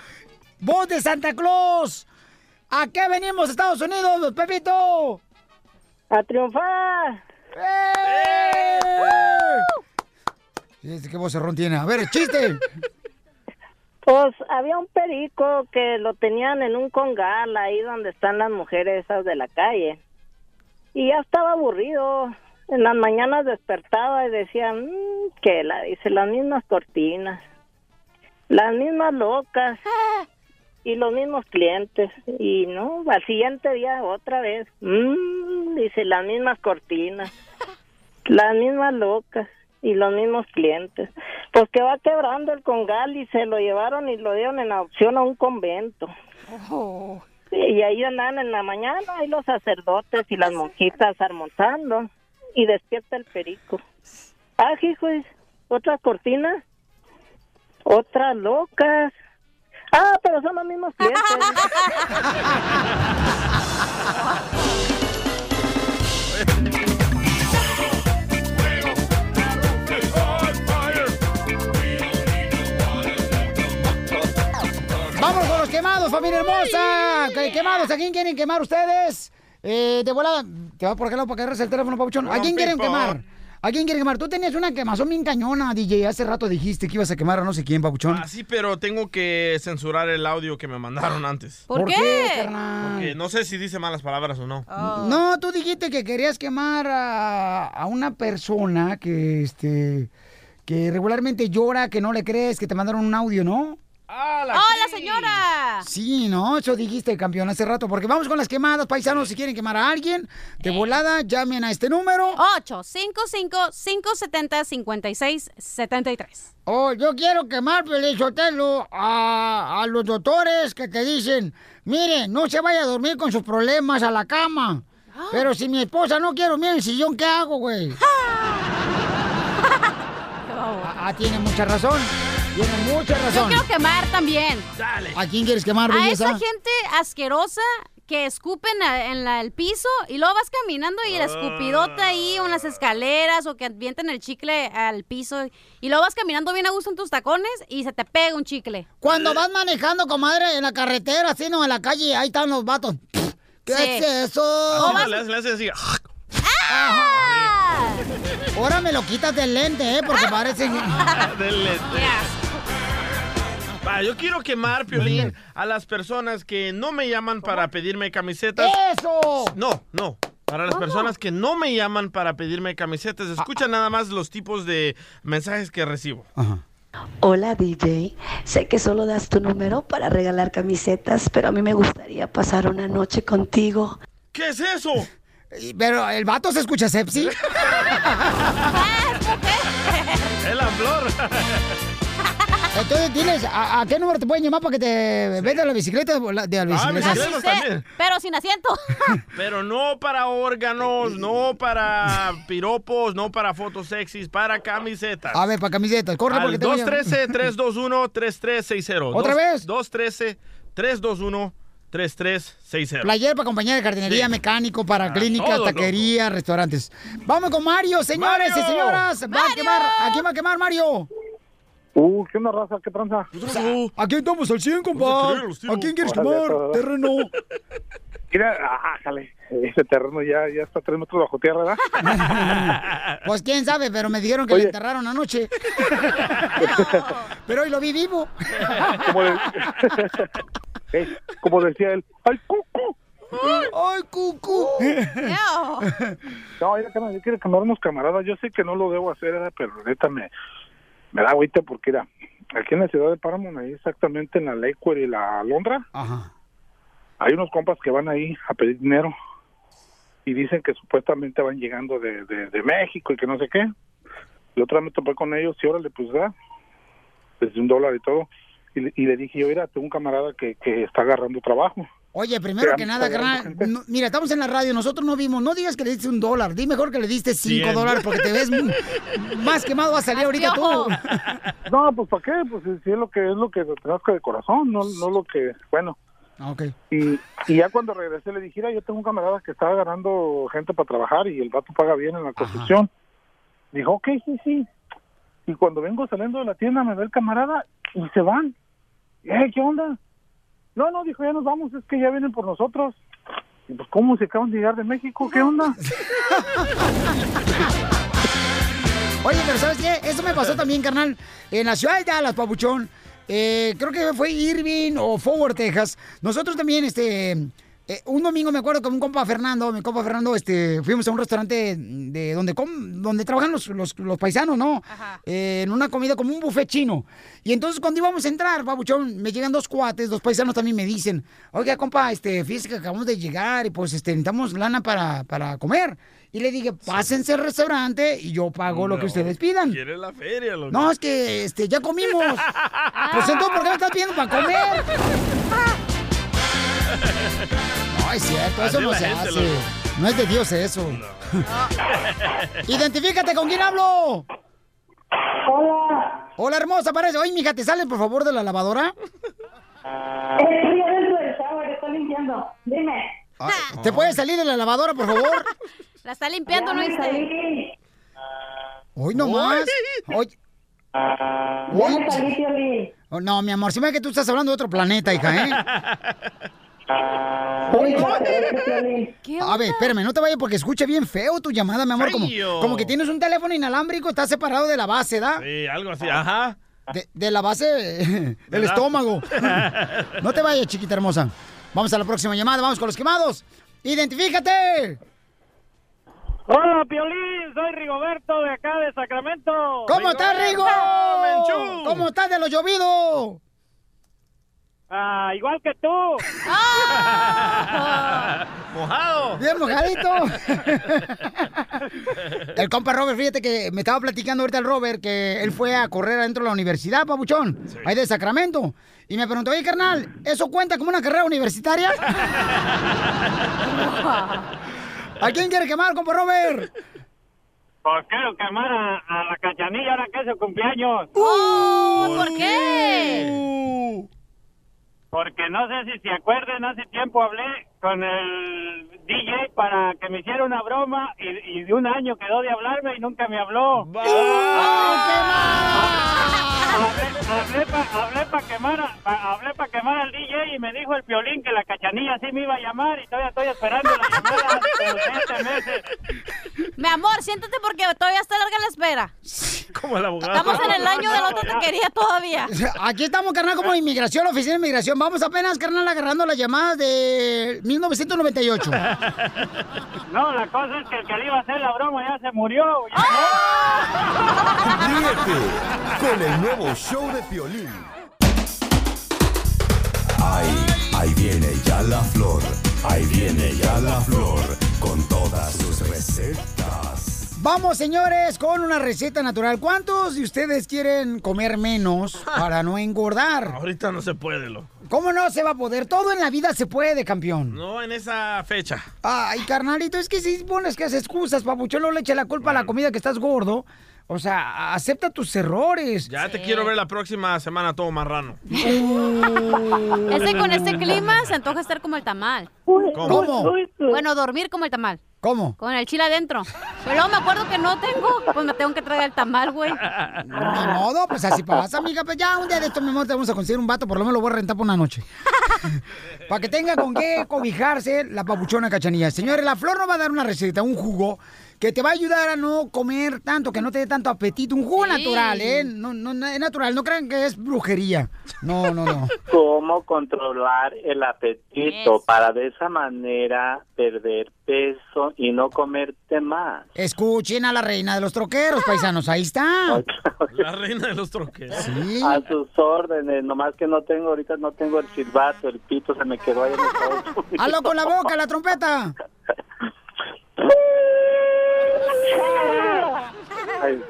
voz de Santa Claus. ¿A qué venimos, Estados Unidos, Pepito? A triunfar. ¡Eh! Este, ¿Qué vocerrón tiene? A ver, chiste. Pues había un perico que lo tenían en un congal ahí donde están las mujeres esas de la calle. Y ya estaba aburrido. En las mañanas despertaba y decía, "Mm, que la dice las mismas cortinas. Las mismas locas. Y los mismos clientes. Y no, al siguiente día otra vez. Mm, dice, las mismas cortinas. Las mismas locas. Y los mismos clientes. Pues que va quebrando el congal y se lo llevaron y lo dieron en adopción a un convento. Y ahí andan en la mañana, ahí los sacerdotes y las monjitas almorzando. Y despierta el perico. Ah, hijo, otra cortina. Otras locas. Ah, pero son los mismos clientes. los quemados, familia hermosa! ¿Qué- ¿Quemados? ¿A quién quieren quemar ustedes? Eh, de volada, te va por acá lado para que agarres el teléfono, Pabuchón. ¿A quién quieren quemar? ¿A quién quieren quemar? Tú tenías una quemazón bien cañona, DJ. Hace rato dijiste que ibas a quemar a no sé quién, Pabuchón. Ah, sí, pero tengo que censurar el audio que me mandaron antes. ¿Por ¿Por qué? qué, carnal? Porque no sé si dice malas palabras o no. No, tú dijiste que querías quemar a, a una persona que, este, que regularmente llora, que no le crees, que te mandaron un audio, ¿no? ¡Ah, ¡Hola, señora! Sí, no, eso dijiste, campeón, hace rato. Porque vamos con las quemadas, paisanos. Si quieren quemar a alguien, de volada, llamen a este número. 855-570-5673. Oh, yo quiero quemar, Sotelo, a, a los doctores que te dicen, mire, no se vaya a dormir con sus problemas a la cama. Pero si mi esposa no quiere dormir en el sillón, ¿qué hago, güey? ah, ah, tiene mucha razón. Tiene mucha Yo razón. quiero quemar también. ¿A quién quieres quemar, A belleza? esa gente asquerosa que escupen a- en la- el piso y luego vas caminando y el escupidota ahí en las escaleras o que avientan el chicle al piso y luego vas caminando bien a gusto en tus tacones y se te pega un chicle. Cuando vas manejando, comadre, en la carretera, así, no, en la calle, ahí están los vatos. ¿Qué Sí. es eso? Así no, le hace- le hace así. Ahora me lo quitas del lente, ¿eh? Porque parece... Del lente. Va, yo quiero quemar, Piolín, a las personas que no me llaman para pedirme camisetas. ¡Eso! No, no. Para las personas que no me llaman para pedirme camisetas, escucha nada más los tipos de mensajes que recibo. Hola DJ, sé que solo das tu número para regalar camisetas, pero a mí me gustaría pasar una noche contigo. ¿Qué es eso? Pero el vato se escucha sepsi. Es la flor. Entonces tienes, ¿a, a qué número te pueden llamar para que te venda la bicicleta de la de la Ah, bicicleta? Sí, pero sin asiento. Pero no para órganos, no para piropos, no para fotos sexys, para camisetas. A ver, para camisetas, corre porque Al te voy a- 213-321-3360. ¿Otra vez? 213-321-3360. Player para compañía de jardinería, Sí. mecánico, para Ah, clínicas, todo, taquería, restaurantes. Vamos con Mario, señores ¡Mario! y señoras. Va a quemar, ¿A quién va a quemar, Mario? Uh, ¿qué onda, raza? ¿Qué tranza? Aquí estamos al 100, compa. ¿A quién quieres Órale, quemar? todo. Terreno. Mira, ah, jale. Ese terreno ya, ya está tres metros bajo tierra, ¿verdad? Pues quién sabe, pero me dijeron que Oye. le enterraron anoche. pero hoy lo vi vivo. como, de- como decía él, ¡ay, cucu! ¡Ay, cucu! No, ya, carnal, yo quiero cambiar unos camaradas. Yo sé que no lo debo hacer, ¿verdad? pero neta me, me da agüita porque era aquí en la ciudad de Paramount, ahí exactamente en la Lakewood y la Londra, Ajá. hay unos compas que van ahí a pedir dinero y dicen que supuestamente van llegando de, de, de México y que no sé qué. Y otra vez me topé con ellos y órale, pues da, desde un dólar y todo. Y, le- y le dije yo, mira, tengo un camarada que, que está agarrando trabajo. Oye, primero que nada, carnal, no- mira, estamos en la radio, nosotros no vimos, no digas que le diste un dólar, di mejor que le diste cinco dólares porque te ves más quemado va a salir ahorita tú. No, pues ¿para qué? Pues si es lo que es lo que te nazca de corazón, no, no lo que, bueno. Ok. Y, y ya cuando regresé le dije, mira, yo tengo un camarada que está agarrando gente para trabajar y el vato paga bien en la construcción. Dijo, ok, sí, sí. Y cuando vengo saliendo de la tienda me ve el camarada y se van. Eh, ¿qué onda? No, no, dijo, ya nos vamos, es que ya vienen por nosotros. Pues, ¿cómo se acaban de llegar de México? ¿Qué onda? Oye, pero ¿sabes qué? Eso me pasó también, carnal, en la ciudad de Dallas, papuchón. Eh, creo que fue Irving o Forward, Texas. Nosotros también, este, eh, un domingo me acuerdo con un compa Fernando, mi compa Fernando, este, fuimos a un restaurante de donde com- donde trabajan los, los- los paisanos, ¿no? Eh, en una comida como un buffet chino. Y entonces cuando íbamos a entrar, babuchón, me llegan dos cuates, dos paisanos también me dicen, oiga, compa, este, fíjese que acabamos de llegar y pues este, necesitamos lana para, para comer. Y le dije, pásense al restaurante y yo pago lo que ustedes pidan. Quiere la feria, loco. No, es que este, ya comimos. Pues entonces, ¿por qué me estás pidiendo para comer? No, es cierto, eso Así no se hace. No es de Dios eso. Identifícate con quién hablo. Hola. Hola, hermosa, parece. Oye, mija, ¿te salen por favor de la lavadora? Estoy adentro del shower, estoy limpiando. Dime. Ah, ¿Te puedes salir de la lavadora, por favor? La está limpiando, ¿no viste? Hoy nomás. Salí, Piolín. Oh, no, mi amor, se me ve que tú estás hablando de otro planeta, hija, ¿eh? A ver, espérame, no te vayas porque escucha bien feo tu llamada, mi amor. Como, que tienes un teléfono inalámbrico, está separado de la base, ¿da? Sí, algo así, ajá. De, de la base del estómago. No te vayas, chiquita hermosa. Vamos a la próxima llamada, vamos con los quemados. ¡Identifícate! Hola, Piolín, soy Rigoberto de acá de Sacramento. ¿Cómo estás, Rigo? ¿Cómo estás de lo llovido? Ah, igual que tú. Mojado. Bien mojadito. El compa Robert, fíjate que me estaba platicando ahorita el Robert que él fue a correr adentro de la universidad, papuchón, ahí de Sacramento. Y me preguntó, oye, carnal, ¿eso cuenta como una carrera universitaria? ¿A quién quiere quemar, compa Robert? Pues quiero quemar a, a la cachanilla ahora que es su cumpleaños. ¿Por qué? Porque no sé si se acuerdan, hace tiempo hablé con el DJ para que me hiciera una broma y, y de un año quedó de hablarme y nunca me habló. Hablé para pa quemar, pa- hablé pa quemar al DJ y me dijo el violín que la cachanilla sí me iba a llamar y todavía estoy esperando la llamada meses. Mi amor, siéntate porque todavía está larga la espera. Como el abogado. Estamos en el año de la otra taquería todavía. Aquí estamos, carnal, como inmigración, la oficina de inmigración. Vamos apenas, carnal, agarrando las llamadas de 1998. No, la cosa es que el que le iba a hacer la broma ya se murió. Ríete con el nuevo show de Piolín. Ahí, ahí viene ya la flor, ahí viene ya la flor, con todas sus recetas. Vamos, señores, con una receta natural. ¿Cuántos de ustedes quieren comer menos para no engordar? Ahorita no se puede, loco. ¿Cómo no se va a poder? Todo en la vida se puede, campeón. No en esa fecha. Ay, carnalito, es que si pones que haces excusas, papuchón, no le eche la culpa a la comida que estás gordo. O sea, acepta tus errores. Ya te quiero ver la próxima semana todo marrano. Ese con este clima se antoja estar como el tamal. ¿Cómo? Bueno, dormir como el tamal. ¿Cómo? Con el chile adentro. Pero luego me acuerdo que no tengo. Pues me tengo que traer el tamal, güey. Ni modo, pues así pasa, amiga. Pues ya un día de esto, mi amor, te vamos a conseguir un vato, por lo menos lo voy a rentar por una noche. Para que tenga con qué cobijarse la papuchona cachanilla. Señores, la flor nos va a dar una receta, un jugo que te va a ayudar a no comer tanto, que no te dé tanto apetito. Un jugo Sí. natural, ¿eh? No, no, no, es natural, no crean que es brujería. No, no, no. ¿Cómo controlar el apetito para de esa manera perder peso y no comerte más? Escuchen a la reina de los troqueros, paisanos. Ahí está. La reina de los troqueros. Sí. A sus órdenes, nomás que no tengo, ahorita no tengo el silbato, el pito se me quedó ahí en el. Hazlo con la boca, la trompeta. Ay,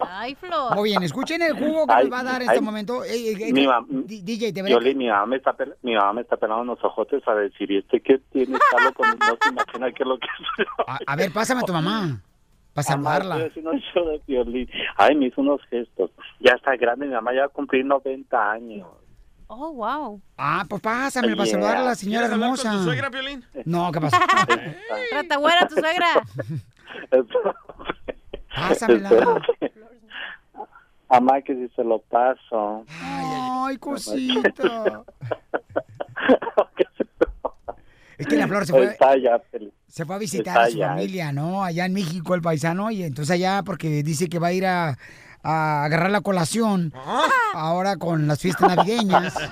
Ay, Flor. Muy bien, escuchen el jugo que Ay, nos va a dar en este momento. Eh, eh, eh, mi mam- D- DJ. Yoli, mi mamá me está, mi mamá me está pelando los ojotes a decir, ¿y este qué tiene? Loco, no se imagina qué es lo que es. A, a ver, pásame a tu mamá. Para saludarla. Mamá. Ay, me hizo unos gestos. Ya está grande, mi mamá ya va a cumplir 90 años. Oh, wow. Ah, pues pásame para Yeah. saludar a la señora ¿Quieres hablar con hermosa. tu suegra, Piolín? No, ¿qué pasa? Ratabuera, tu suegra. Pásamela. Mamá, que si se lo paso. Ay, cosita. Es que la flor se fue, se fue a visitar Está a su familia, ¿no? Allá en México, el paisano, y entonces allá, porque dice que va a ir a, a agarrar la colación ahora con las fiestas navideñas.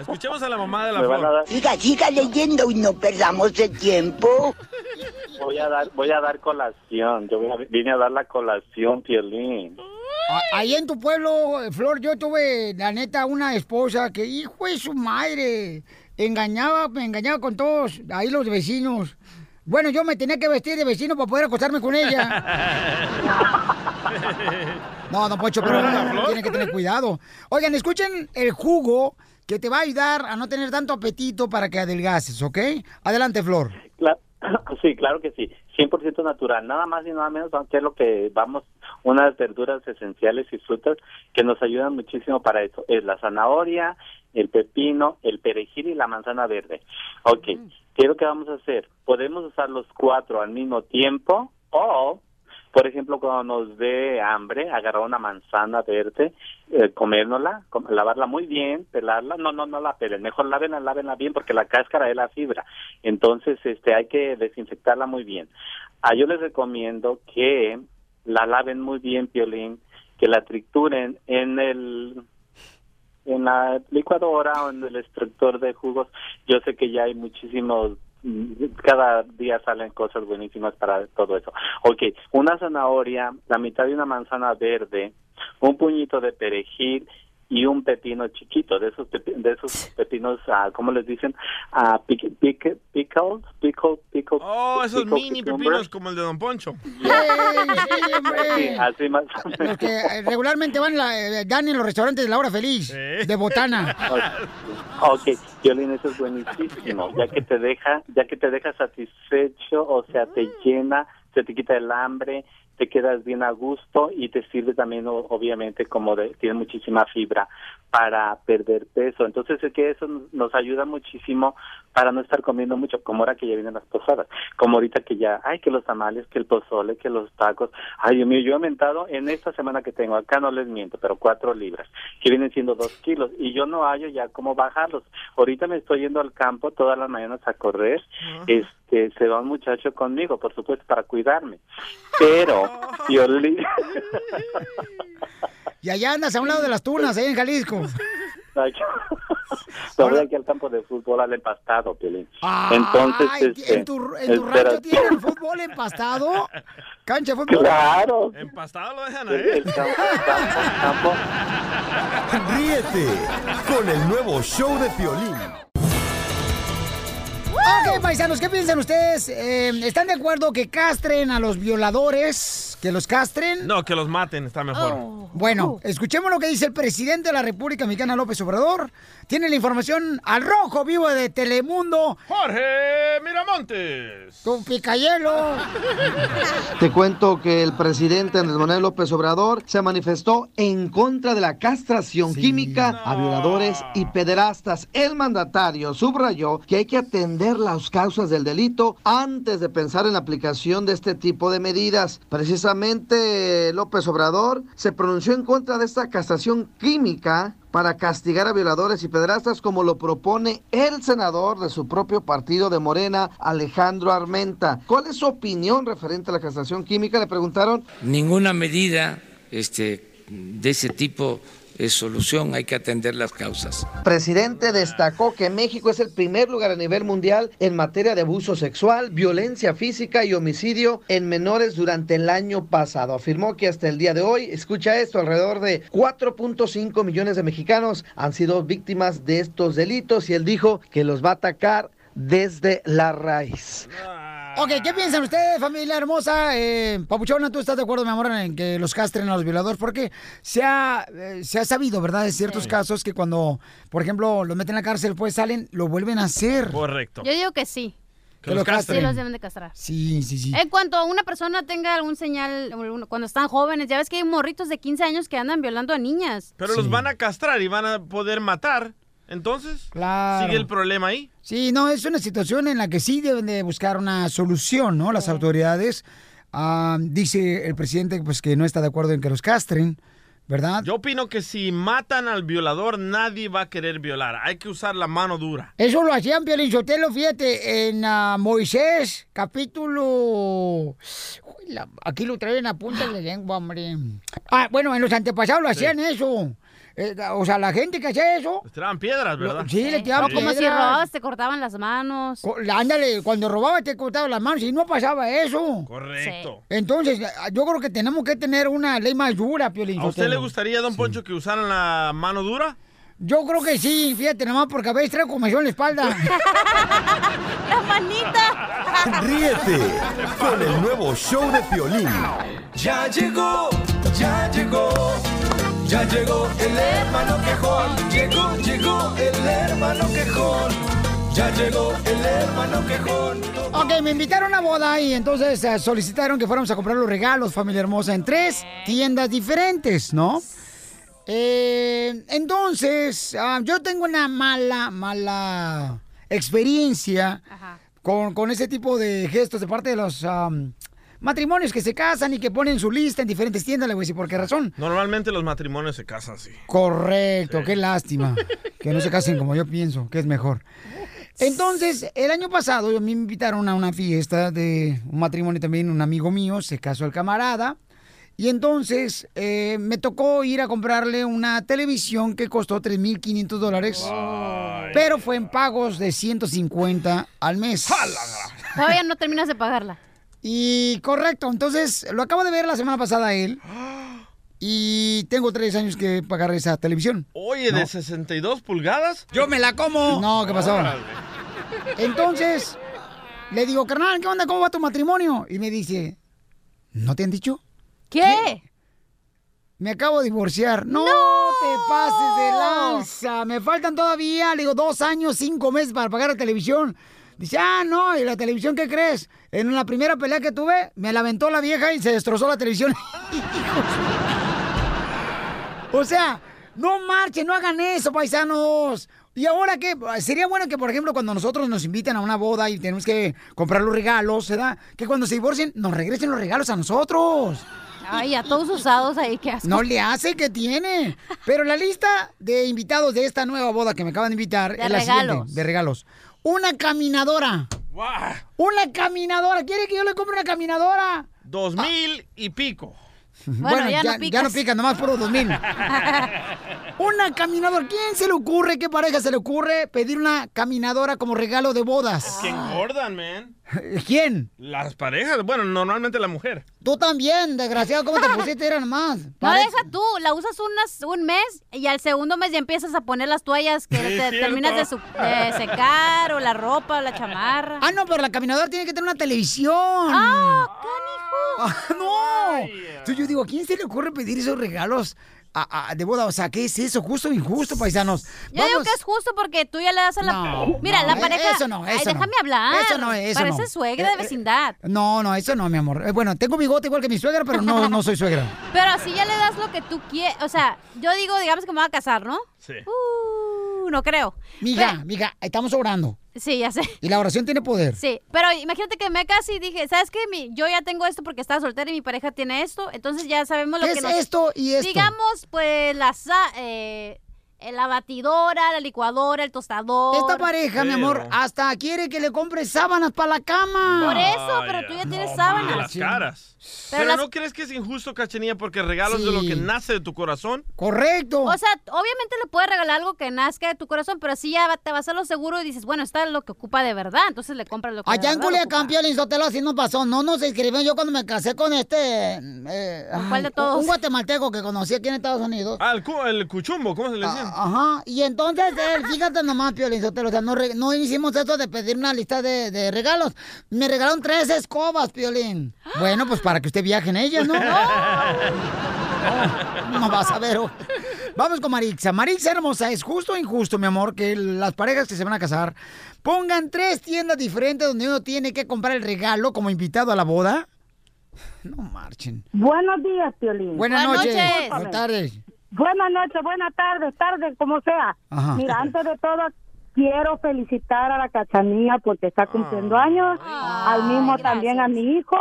Escuchemos a la mamá de la flor. Siga, siga leyendo y no perdamos el tiempo. Voy a dar, voy a dar colación. Yo voy a- vine a dar la colación, Piolín. A- Ahí en tu pueblo, eh, Flor, yo tuve, la neta, una esposa que, hijo de su madre, engañaba, me engañaba con todos, ahí los vecinos. Bueno, yo me tenía que vestir de vecino para poder acostarme con ella. No, don Pocho, pero uno tiene que tener cuidado. Oigan, escuchen el jugo que te va a ayudar a no tener tanto apetito para que adelgaces, ¿ok? Adelante, Flor. Sí, claro que sí. 100% natural. Nada más y nada menos, aunque es lo que vamos, unas verduras esenciales y frutas que nos ayudan muchísimo para eso. Es la zanahoria, el pepino, el perejil y la manzana verde. Ok, ¿qué es lo que vamos a hacer? Podemos usar los cuatro al mismo tiempo o, por ejemplo, cuando nos dé hambre, agarrar una manzana verde, eh, comérnosla, com- lavarla muy bien, pelarla, no, no, no la pelen, mejor lávenla, lávenla bien porque la cáscara es la fibra, entonces este hay que desinfectarla muy bien. Ah, yo les recomiendo que la laven muy bien, Piolín, que la trituren en el en la licuadora o en el extractor de jugos. Yo sé que ya hay muchísimos cada día salen cosas buenísimas para todo eso. Ok, una zanahoria, la mitad de una manzana verde, un puñito de perejil y un pepino chiquito, de esos pepi- de esos pepinos, ah, ¿cómo les dicen? Ah, pic- pic- pickles, pickle, pickle. Oh, esos mini pepinos como el de Don Poncho. Sí, hombre. Así más. Los que eh, regularmente van la- eh, dan en los restaurantes de la hora feliz, de botana. Ok, Violín, eso es buenísimo, ya que te deja, ya que te deja satisfecho, o sea, te llena, se te quita el hambre, te quedas bien a gusto y te sirve también, obviamente, como de, tiene muchísima fibra para perder peso. Entonces, es que eso nos ayuda muchísimo para no estar comiendo mucho, como ahora que ya vienen las posadas, como ahorita que ya, ay, que los tamales, que el pozole, que los tacos. Ay, Dios mío, yo he aumentado en esta semana que tengo, acá no les miento, pero cuatro libras, que vienen siendo dos kilos, y yo no hallo ya cómo bajarlos. Ahorita me estoy yendo al campo todas las mañanas a correr, este, se va un muchacho conmigo, por supuesto, para cuidarme. Pero, Piolín, Y allá andas a un lado de las tunas, ahí en Jalisco. Me voy aquí al campo de fútbol al empastado, Piolín. Entonces, Ay, este, ¿En tu, en tu rancho tienen fútbol empastado? ¿Cancha de fútbol? Claro. Empastado lo dejan El- ahí. el campo- campo- Ríete con el nuevo show de Piolín. Ok, paisanos, ¿qué piensan ustedes? Eh, ¿Están de acuerdo que castren a los violadores? ¿Que los castren? No, que los maten, está mejor. Oh. Bueno, escuchemos lo que dice el presidente de la República Mexicana, López Obrador. Tiene la información al rojo vivo de Telemundo. Jorge Miramontes. Tu picayelo. Te cuento que el presidente Andrés Manuel López Obrador se manifestó en contra de la castración química a violadores y pederastas. El mandatario subrayó que hay que atender las causas del delito antes de pensar en la aplicación de este tipo de medidas. Precisamente López Obrador se pronunció en contra de esta castración química para castigar a violadores y pederastas como lo propone el senador de su propio partido de Morena, Alejandro Armenta. ¿Cuál es su opinión referente a la castración química? Le preguntaron. Ninguna medida este, de ese tipo es solución, hay que atender las causas. Presidente destacó que México es el primer lugar a nivel mundial en materia de abuso sexual, violencia física y homicidio en menores durante el año pasado. Afirmó que hasta el día de hoy, escucha esto, alrededor de 4.5 millones de mexicanos han sido víctimas de estos delitos y él dijo que los va a atacar desde la raíz. Ok, ¿qué piensan ustedes, familia hermosa? Eh, Papuchona, ¿tú estás de acuerdo, mi amor, en que los castren a los violadores? Porque se ha, eh, se ha sabido, ¿verdad? De ciertos casos que cuando, por ejemplo, los meten en la cárcel, pues salen, lo vuelven a hacer. Correcto. Yo digo que sí. Que los castren. Sí, los deben de castrar. Sí, sí, sí. En cuanto una persona tenga algún señal, cuando están jóvenes, ya ves que hay morritos de 15 años que andan violando a niñas. Pero los van a castrar y van a poder matar. Entonces, Claro. sigue el problema ahí. Sí, no, es una situación en la que sí deben de buscar una solución, ¿no? Las autoridades. Ah, dice el presidente pues que no está de acuerdo en que los castren, ¿verdad? Yo opino que si matan al violador, nadie va a querer violar. Hay que usar la mano dura. Eso lo hacían Piolín Sotelo, fíjate, en ah, Moisés, capítulo... Uy, la- Aquí lo traen a punta de lengua, hombre. Ah, bueno, en los antepasados lo hacían eso. Eh, o sea, la gente que hacía eso... Les tiraban piedras, ¿verdad? Sí, le tiraban O como si robabas, te cortaban las manos. Co- Ándale, cuando robaba te cortaban las manos y no pasaba eso. Correcto. Entonces, yo creo que tenemos que tener una ley más dura, Piolín. ¿A usted le gustaría, don Poncho, que usaran la mano dura? Yo creo que sí, fíjate nomás, porque a veces traigo comezón en la espalda. ¡La manita! Ríete con el nuevo show de Piolín. Ya llegó, ya llegó, ya llegó el hermano quejón. Llegó, llegó el hermano quejón. Ya llegó el hermano quejón. Ok, me invitaron a boda y entonces eh, solicitaron que fuéramos a comprar los regalos, familia hermosa, en tres tiendas diferentes, ¿no? Eh, entonces, ah, yo tengo una mala, mala experiencia con, con ese tipo de gestos de parte de los am, matrimonios que se casan y que ponen su lista en diferentes tiendas. Le voy a decir por qué razón. Normalmente los matrimonios se casan así. Correcto, qué lástima. Que no se casen como yo pienso, que es mejor. Entonces, el año pasado a mí me invitaron a una fiesta de un matrimonio también, un amigo mío, se casó el camarada. Y entonces eh, me tocó ir a comprarle una televisión que costó 3.500 dólares, pero fue en pagos de 150 al mes. Todavía no terminas de pagarla. Y correcto, entonces lo acabo de ver la semana pasada él. Y tengo tres años que pagar esa televisión. Oye, ¿no? de 62 pulgadas. Yo me la como. No, ¿qué pasó? Órale. Entonces, le digo, carnal, ¿qué onda? ¿Cómo va tu matrimonio? Y me dice, ¿no te han dicho? ¿Qué? Me acabo de divorciar. No, te pases de lanza. Me faltan todavía, le digo, dos años, cinco meses para pagar la televisión. Dice, ah, no, ¿y la televisión qué crees? En la primera pelea que tuve, me la aventó la vieja y se destrozó la televisión. o sea, no marchen, no hagan eso, paisanos. ¿Y ahora qué? Sería bueno que, por ejemplo, cuando nosotros nos invitan a una boda y tenemos que comprar los regalos, ¿verdad? Que cuando se divorcien, nos regresen los regalos a nosotros. Ay, a todos usados ahí, qué asco. No le hace que tiene. Pero la lista de invitados de esta nueva boda que me acaban de invitar De es la siguiente. De regalos. Una caminadora. Una caminadora. ¿Quiere que yo le compre una caminadora? Dos mil y pico. Bueno, ya, ya no pica, nomás por dos mil. una caminadora. ¿Quién se le ocurre, qué pareja se le ocurre pedir una caminadora como regalo de bodas? Que engordan, man. ¿Quién? Las parejas, bueno, normalmente la mujer. Tú también, desgraciado, ¿cómo te pusiste? Era nomás. No, Parece- deja tú, la usas unas, un mes y al segundo mes ya empiezas a poner las toallas que Sí, te cierto. terminas de, su- de secar o la ropa o la chamarra. Ah, no, pero la caminadora tiene que tener una televisión. ¡Ah, Ah, ¡No! Entonces yo digo, ¿a quién se le ocurre pedir esos regalos a- a- de boda? O sea, ¿qué es eso? ¿Justo o injusto, paisanos? Yo digo que es justo porque tú ya le das a la... No, Mira, no, la eh, pareja... eso no, Ay, eso no. déjame hablar. Eso no, eso Parece no. suegra Eh, de eh, vecindad. No, no, eso no, mi amor. Eh, Bueno, tengo bigote igual que mi suegra, pero no, no soy suegra. Pero así ya le das lo que tú quieres. O sea, yo digo, digamos que me voy a casar, ¿no? Sí. Uh, no creo. Mija, mija, estamos orando. Sí, ya sé. Y la oración tiene poder. Sí, pero imagínate que me casé y dije, ¿sabes qué? Mi- yo ya tengo esto porque estaba soltera y mi pareja tiene esto, entonces ya sabemos lo ¿Qué que es nos... esto y esto? Digamos, pues, la, eh, la batidora, la licuadora, el tostador. Esta pareja, mi amor, hasta quiere que le compre sábanas para la cama. Por eso, pero tú ya tienes sábanas. De las caras. Pero Pero, las- ¿no crees que es injusto, Cachanilla, porque regalos de lo que nace de tu corazón? Correcto. O sea, obviamente le puedes regalar algo que nazca de tu corazón, pero así ya te vas a lo seguro y dices, bueno, está lo que ocupa de verdad, entonces le compras lo que Allá de en Culiacán, Piolín Sotelo, así nos pasó. No nos escribieron yo cuando me casé con este... eh, cuál de todos? Un guatemalteco que conocí aquí en Estados Unidos. Ah, el, cu- el cuchumbo, ¿cómo se le decía? Ajá, y entonces él, fíjate nomás, Piolín Sotelo, o sea, no, no hicimos eso de pedir una lista de, de regalos. Me regalaron tres escobas, Piolín. Bueno, pues para que usted viaje en ellas, ¿no? No, no vas a ver. Vamos con Marixa. Marixa hermosa, ¿es justo o injusto, mi amor, que las parejas que se van a casar pongan tres tiendas diferentes donde uno tiene que comprar el regalo como invitado a la boda? No marchen. Buenos días, Piolín. Buenas, noches. Buenas tardes. Buenas noches, buenas tardes, tarde, como sea. Ajá. Mira, antes de todo, quiero felicitar a la cachanilla porque está cumpliendo años. Al mismo también a mi hijo.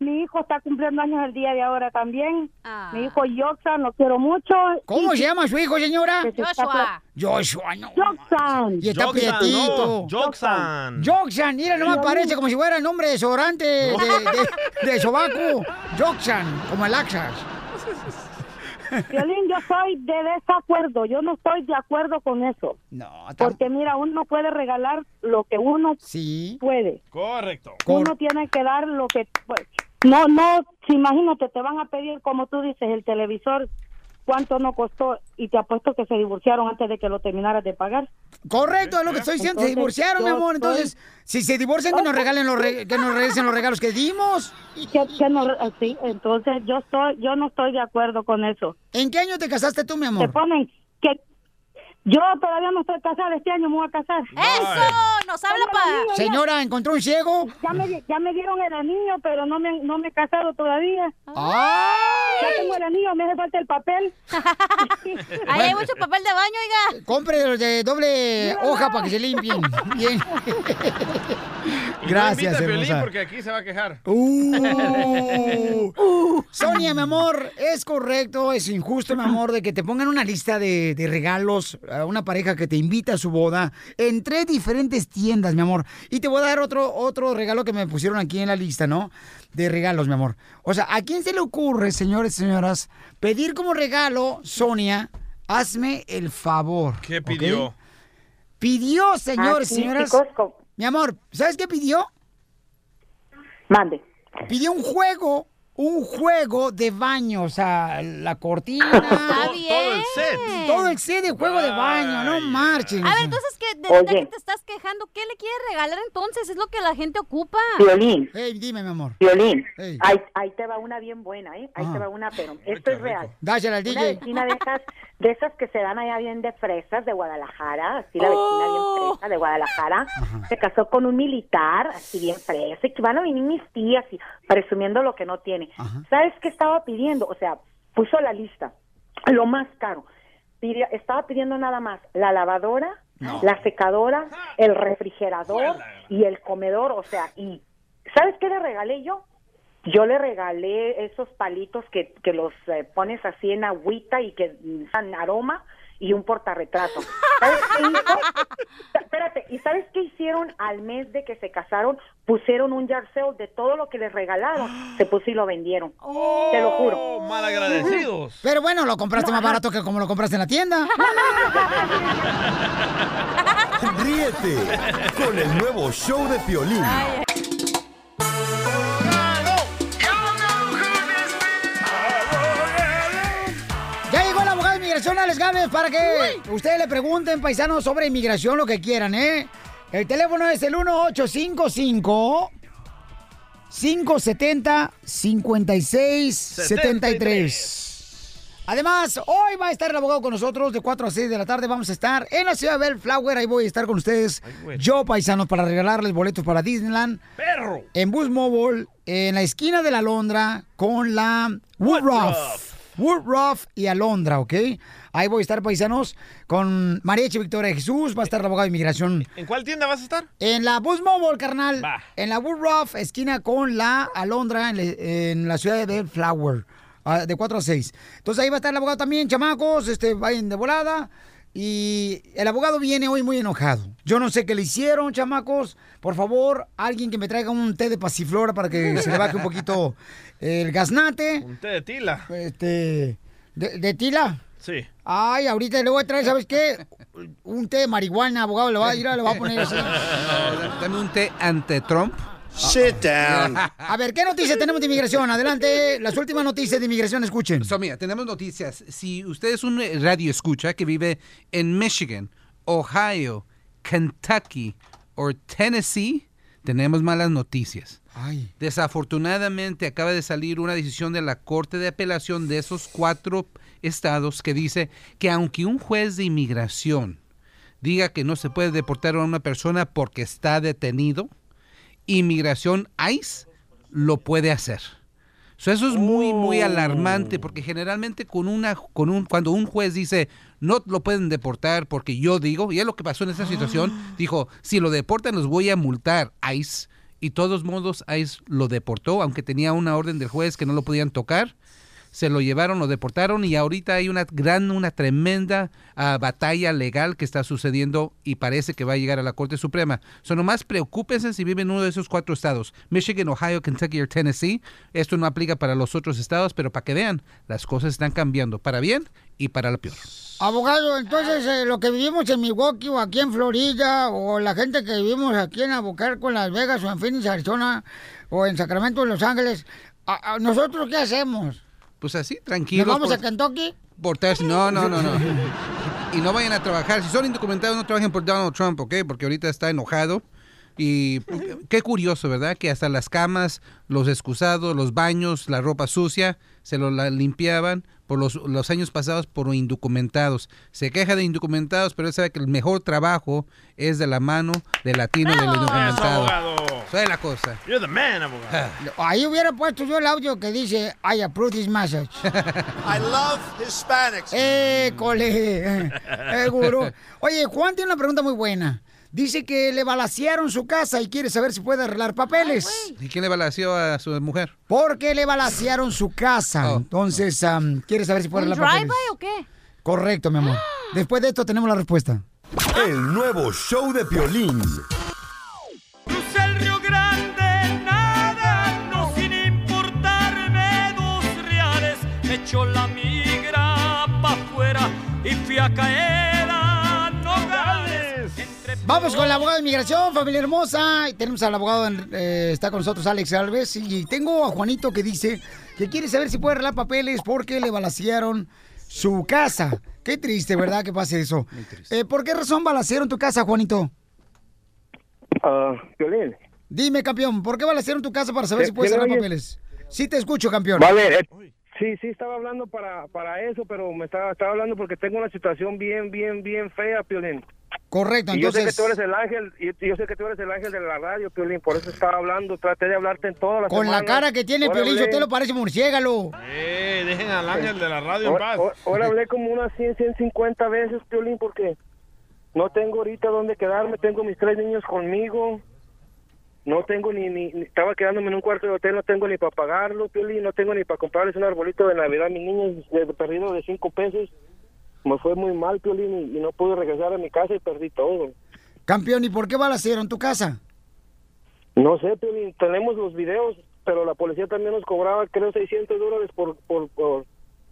Mi hijo está cumpliendo años el día de ahora también. Mi hijo Yoxa, lo quiero mucho. ¿Cómo Y- se llama su hijo, señora? pla- Joshua, no. Yoxan. Y está Joxan, prietito. no, Joxan. Joxan, mira, nomás Sí, parece como si fuera el nombre de sobrante de, de, de sobaco. Joxan, como el Axas. Violín, yo soy de desacuerdo, yo no estoy de acuerdo con eso. No, Porque mira, uno puede regalar lo que uno puede. Correcto. Uno tiene que dar lo que... No, no, si imagínate, te van a pedir, como tú dices, el televisor, cuánto no costó, y te apuesto que se divorciaron antes de que lo terminaras de pagar. Correcto, es lo que estoy diciendo. Se Entonces, divorciaron, mi amor. estoy- Entonces, si se divorcian, que nos regalen los re- que nos regresen los regalos que dimos. Que, que no, sí, entonces yo estoy, yo no estoy de acuerdo con eso. ¿En qué año te casaste tú, mi Te amor? ponen que yo todavía no estoy casada, este año me voy a casar. ¡Eso! ¡Nos habla pa... Señora, ¿encontró un ciego? Ya me, ya me dieron el anillo, pero no me, no me he casado todavía. ¡Ay! Ya tengo el anillo, me hace falta el papel. Ahí hay mucho papel de baño, oiga. Compre de los de doble hoja para que se limpien. Bien. No Gracias, Piolín hermosa. porque aquí se va a quejar. Uh. Sonia, mi amor, es correcto, es injusto, mi amor, de que te pongan una lista de, de regalos a una pareja que te invita a su boda en tres diferentes tiendas, mi amor. Y te voy a dar otro, otro regalo que me pusieron aquí en la lista, ¿no? De regalos, mi amor. O sea, ¿a quién se le ocurre, señores y señoras, pedir como regalo, Sonia, hazme el favor? ¿Qué pidió? Pidió, señores y Aquí, señoras. Mi amor, ¿sabes qué pidió? Mande. Pidió un juego, un juego de baño, o sea, la cortina. Está bien. Todo el set. Todo el set de juego de baño, no marchen. A ver, entonces, ¿qué, de, Oye. qué te estás quejando? ¿Qué le quieres regalar entonces? Es lo que la gente ocupa. Violín, Hey, dime, mi amor. Violín, ahí, ahí te va una bien buena, ¿eh? Ahí te va una, pero esto es real. Dásela al Una DJ. vecina de esas, de esas que se dan allá bien de fresas de Guadalajara, así la vecina bien fresa de Guadalajara, se casó con un militar, así bien fresa, y que van a venir mis tías y presumiendo lo que no tiene. ¿Sabes qué estaba pidiendo? O sea, puso la lista, lo más caro. Pidió- estaba pidiendo nada más la lavadora, la secadora, el refrigerador y el comedor, o sea, y ¿sabes qué le regalé yo? Yo le regalé esos palitos que, que los eh, pones así en agüita y que dan aroma y un portarretrato. ¿Sabes qué hizo? Espérate, ¿y sabes qué hicieron al mes de que se casaron? Pusieron un yard sale de todo lo que les regalaron, se puso y lo vendieron. Te lo juro. Oh, malagradecidos. Pero bueno, lo compraste más barato que como lo compraste en la tienda. Ríete con el nuevo show de Piolín. Ya inmigración, Alex Gámez, para que ustedes le pregunten, paisanos, sobre inmigración, lo que quieran, ¿eh? El teléfono es el 1855 570 5673. Además, hoy va a estar el abogado con nosotros de 4 a 6 de la tarde. Vamos a estar en la ciudad de Bellflower. Ahí voy a estar con ustedes. Yo, paisanos, para regalarles boletos para Disneyland. ¡Perro! En Bus Mobile, en la esquina de la Alondra, con la Woodruff. Woodruff y Alondra, ¿ok? Ahí voy a estar, paisanos, con María Eche Victoria de Jesús. Va a estar el abogado de inmigración. ¿En cuál tienda vas a estar? En la Bus Mobile, carnal. Va. En la Woodruff, esquina con la Alondra, en, le- en la ciudad de Bellflower. ah, de 4 a 6. Entonces ahí va a estar el abogado también, chamacos. Este, vayan de volada. Y el abogado viene hoy muy enojado. Yo no sé qué le hicieron, chamacos. Por favor, alguien que me traiga un té de pasiflora para que se le baje un poquito el gaznate. Un té de tila. Este. ¿De, de tila? Sí. Ay, ahorita le voy a traer, ¿sabes qué? Un té de marihuana, abogado, le va a ir, le va a poner así. Dame un té ante Trump. Sit down. A ver, ¿qué noticias tenemos de inmigración? Adelante, las últimas noticias de inmigración, escuchen. So, mira, tenemos noticias. Si usted es un radio escucha que vive en Michigan, Ohio, Kentucky o Tennessee, tenemos malas noticias. Ay. Desafortunadamente acaba de salir una decisión de la Corte de Apelación de esos cuatro estados que dice que aunque un juez de inmigración diga que no se puede deportar a una persona porque está detenido, inmigración ICE lo puede hacer. So, eso es muy, muy alarmante porque generalmente con una, con un, cuando un juez dice no lo pueden deportar porque yo digo, y es lo que pasó en esta situación, dijo, si lo deportan los voy a multar ICE. Y todos modos ICE lo deportó, aunque tenía una orden del juez que no lo podían tocar. Se lo llevaron, lo deportaron y ahorita hay una gran, una tremenda ah, batalla legal que está sucediendo y parece que va a llegar a la Corte Suprema. So, nomás preocúpense si viven en uno de esos cuatro estados, Michigan, Ohio, Kentucky o Tennessee. Esto no aplica para los otros estados, pero para que vean, las cosas están cambiando para bien y para lo peor. Abogado, entonces eh, lo que vivimos en Milwaukee o aquí en Florida o la gente que vivimos aquí en Albuquerque, en Las Vegas o en Phoenix, Arizona o en Sacramento, en Los Ángeles, ¿a- ¿nosotros qué hacemos? Pues así, ¿Nos tranquilos. vamos por- a Kentucky? portarse. No, no, no, no. Y no vayan a trabajar. Si son indocumentados, no trabajen por Donald Trump, ¿ok? Porque ahorita está enojado. Y qué curioso, ¿verdad? Que hasta las camas, los excusados, los baños, la ropa sucia, se lo la limpiaban por los, los años pasados por indocumentados. Se queja de indocumentados, pero él sabe que el mejor trabajo es de la mano del latino del indocumentado. Eso, abogado. Esa es la cosa. You're the man, abogado. Ahí hubiera puesto yo el audio que dice I approve this message. I love Hispanics. ¡Eh, cole! ¡Eh, gurú! Oye, Juan tiene una pregunta muy buena. Dice que le balacearon su casa y quiere saber si puede arreglar papeles. ¿Y quién le balació a su mujer? Porque le balacearon su casa. Entonces, am, quiere saber si puede ¿Un arreglar drive-by papeles. o qué? Correcto, mi amor. Después de esto tenemos la respuesta. El nuevo show de Piolín. Crucé el Río Grande nadando sin importarme dos reales. Echó la migra pa' afuera y fui a caer Vamos con la abogada de inmigración, familia hermosa. Y tenemos al abogado, eh, está con nosotros Alex Alves. Y tengo a Juanito que dice que quiere saber si puede arreglar papeles porque le balacearon su casa. Qué triste, ¿verdad? Que pase eso. Eh, ¿Por qué razón balacearon tu casa, Juanito? Ah, Violín. Dime, campeón, ¿por qué balacearon tu casa para saber ¿Sí- si puedes arreglar papeles? Sí te escucho, campeón. Vale, eh, sí, sí, estaba hablando para, para eso, pero me estaba, estaba hablando porque tengo una situación bien, bien, bien fea, Piolín. Correcto, Y yo sé que entonces... tú eres el ángel, y yo sé que tú eres el ángel de la radio, Piolín, por eso estaba hablando, traté de hablarte en todas las Con la cara que tiene Piolín, usted usted lo parece murciélago. Eh, dejen al ángel de la radio en Ahora, paz. ahora- ahora hablé como unas 100, 150 veces, Piolín, porque no tengo ahorita dónde quedarme, tengo mis tres niños conmigo, no tengo ni, ni, ni- estaba quedándome en un cuarto de hotel, no tengo ni para pagarlo, Piolín, no tengo ni para comprarles un arbolito de Navidad a mis niños, de perdido de cinco pesos, me fue muy mal, Piolín, y, y no pude regresar a mi casa y perdí todo. Campeón, ¿y por qué balacearon tu casa? No sé, Piolín, tenemos los videos, pero la policía también nos cobraba, creo, 600 dólares por, por, por,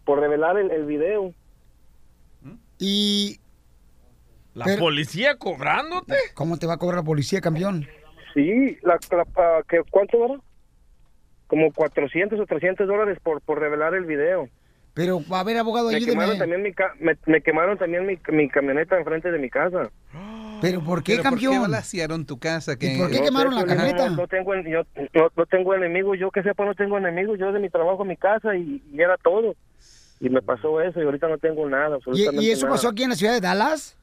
por revelar el, el video. Y... ¿La Pero- policía cobrándote? ¿Cómo te va a cobrar la policía, campeón? Sí, la, la- ¿qué- ¿cuánto era? Como 400 o 300 dólares por, por revelar el video. Pero, a ver, abogado, Me quemaron también mi, ca- me, me quemaron también mi, mi camioneta enfrente de mi casa. ¿Pero por qué, ¿Pero ¿Por campeón? qué tu casa? Que... No sé, Piolín, No, no tengo, en- yo, no, no tengo enemigos, yo que sepa no tengo enemigos, yo de mi trabajo mi casa y, y era todo. Y me pasó eso y ahorita no tengo nada, ¿Y, absolutamente y eso nada. pasó aquí en la ciudad de Dallas?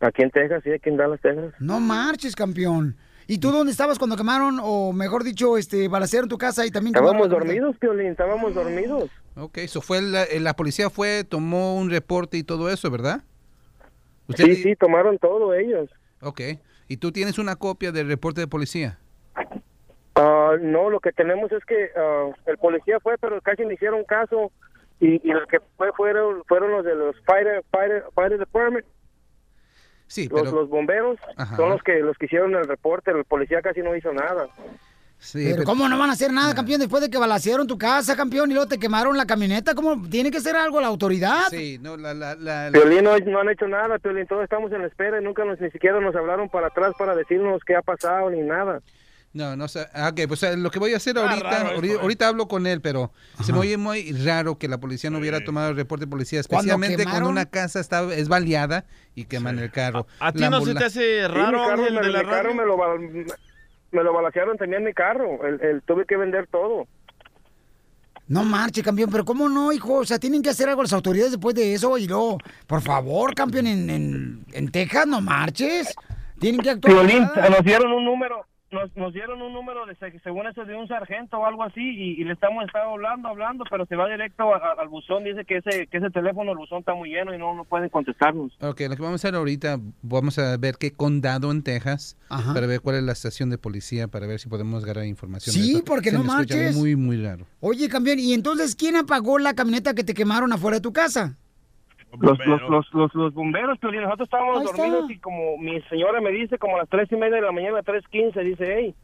Aquí en Texas, sí, aquí en Dallas, Texas. No marches, campeón. ¿Y tú dónde estabas cuando quemaron, o mejor dicho, este, balacearon tu casa y también quemaron Estábamos la camioneta? dormidos, Piolín, estábamos dormidos. Ok, eso fue la, eh, la policía fue, tomó un reporte y todo eso, ¿verdad? Sí, sí, tomaron todo ellos. Ok. ¿Y tú tienes una copia del reporte de policía? Ah, no, lo que tenemos es que ah, el policía fue, pero casi me hicieron caso y, y los que fue fueron fueron los de los fire fire fire department. Sí, los, los bomberos Ajá. son los que los que hicieron el reporte. El policía casi no hizo nada. Sí, pero, ¿cómo no van a hacer nada, campeón, después de que balacearon tu casa, campeón, y luego te quemaron la camioneta? ¿Cómo? ¿Tiene que hacer algo la autoridad? Sí, no, la, la, la, la- Piolín no, no han hecho nad Piolín, todos estamos en la espera y nunca nos ni siquiera nos hablaron para atrás para decirnos qué ha pasado ni nada. No, no sé. Ah, Ok, pues eh, lo que voy a hacer Ah, ahorita, raro eso, ahorita, eh. ahorita hablo con él, pero se me oye muy raro que la policía no hubiera tomado el reporte de policía, Cuando especialmente cuando quemaron- una casa está es baleada y queman el carro. ¿A ti La no se te hace Sí, raro, mi carro, Ángel, me, de la mi carro me lo, me lo balacearon también mi carro. El, el- tuve que vender todo. No marche, campeón, pero ¿cómo no, hijo? O sea, tienen que hacer algo las autoridades después de eso y luego, por favor, campeón, en, en, en Texas, no marches. Tienen que actuar. Piolín, nos dieron un número, nos, nos dieron un número de se- según eso de un sargento o algo así y, y le estamos estado hablando, hablando, pero se va directo a- a- al buzón, dice que ese que ese teléfono, el buzón está muy lleno y no, no pueden contestarnos. Ok, lo que vamos a hacer ahorita, vamos a ver qué condado en Texas, Ajá. para ver cuál es la estación de policía, para ver si podemos agarrar información. de Sí, esto. porque Se no marches. Muy, muy raro. Oye, campeón, ¿y entonces quién apagó la camioneta que te quemaron afuera de tu casa? Los, los, los, los, los bomberos, pero nosotros estábamos Ahí está. dormidos y como mi señora me dice, como a las tres y media de la mañana, tres quince, dice, hey,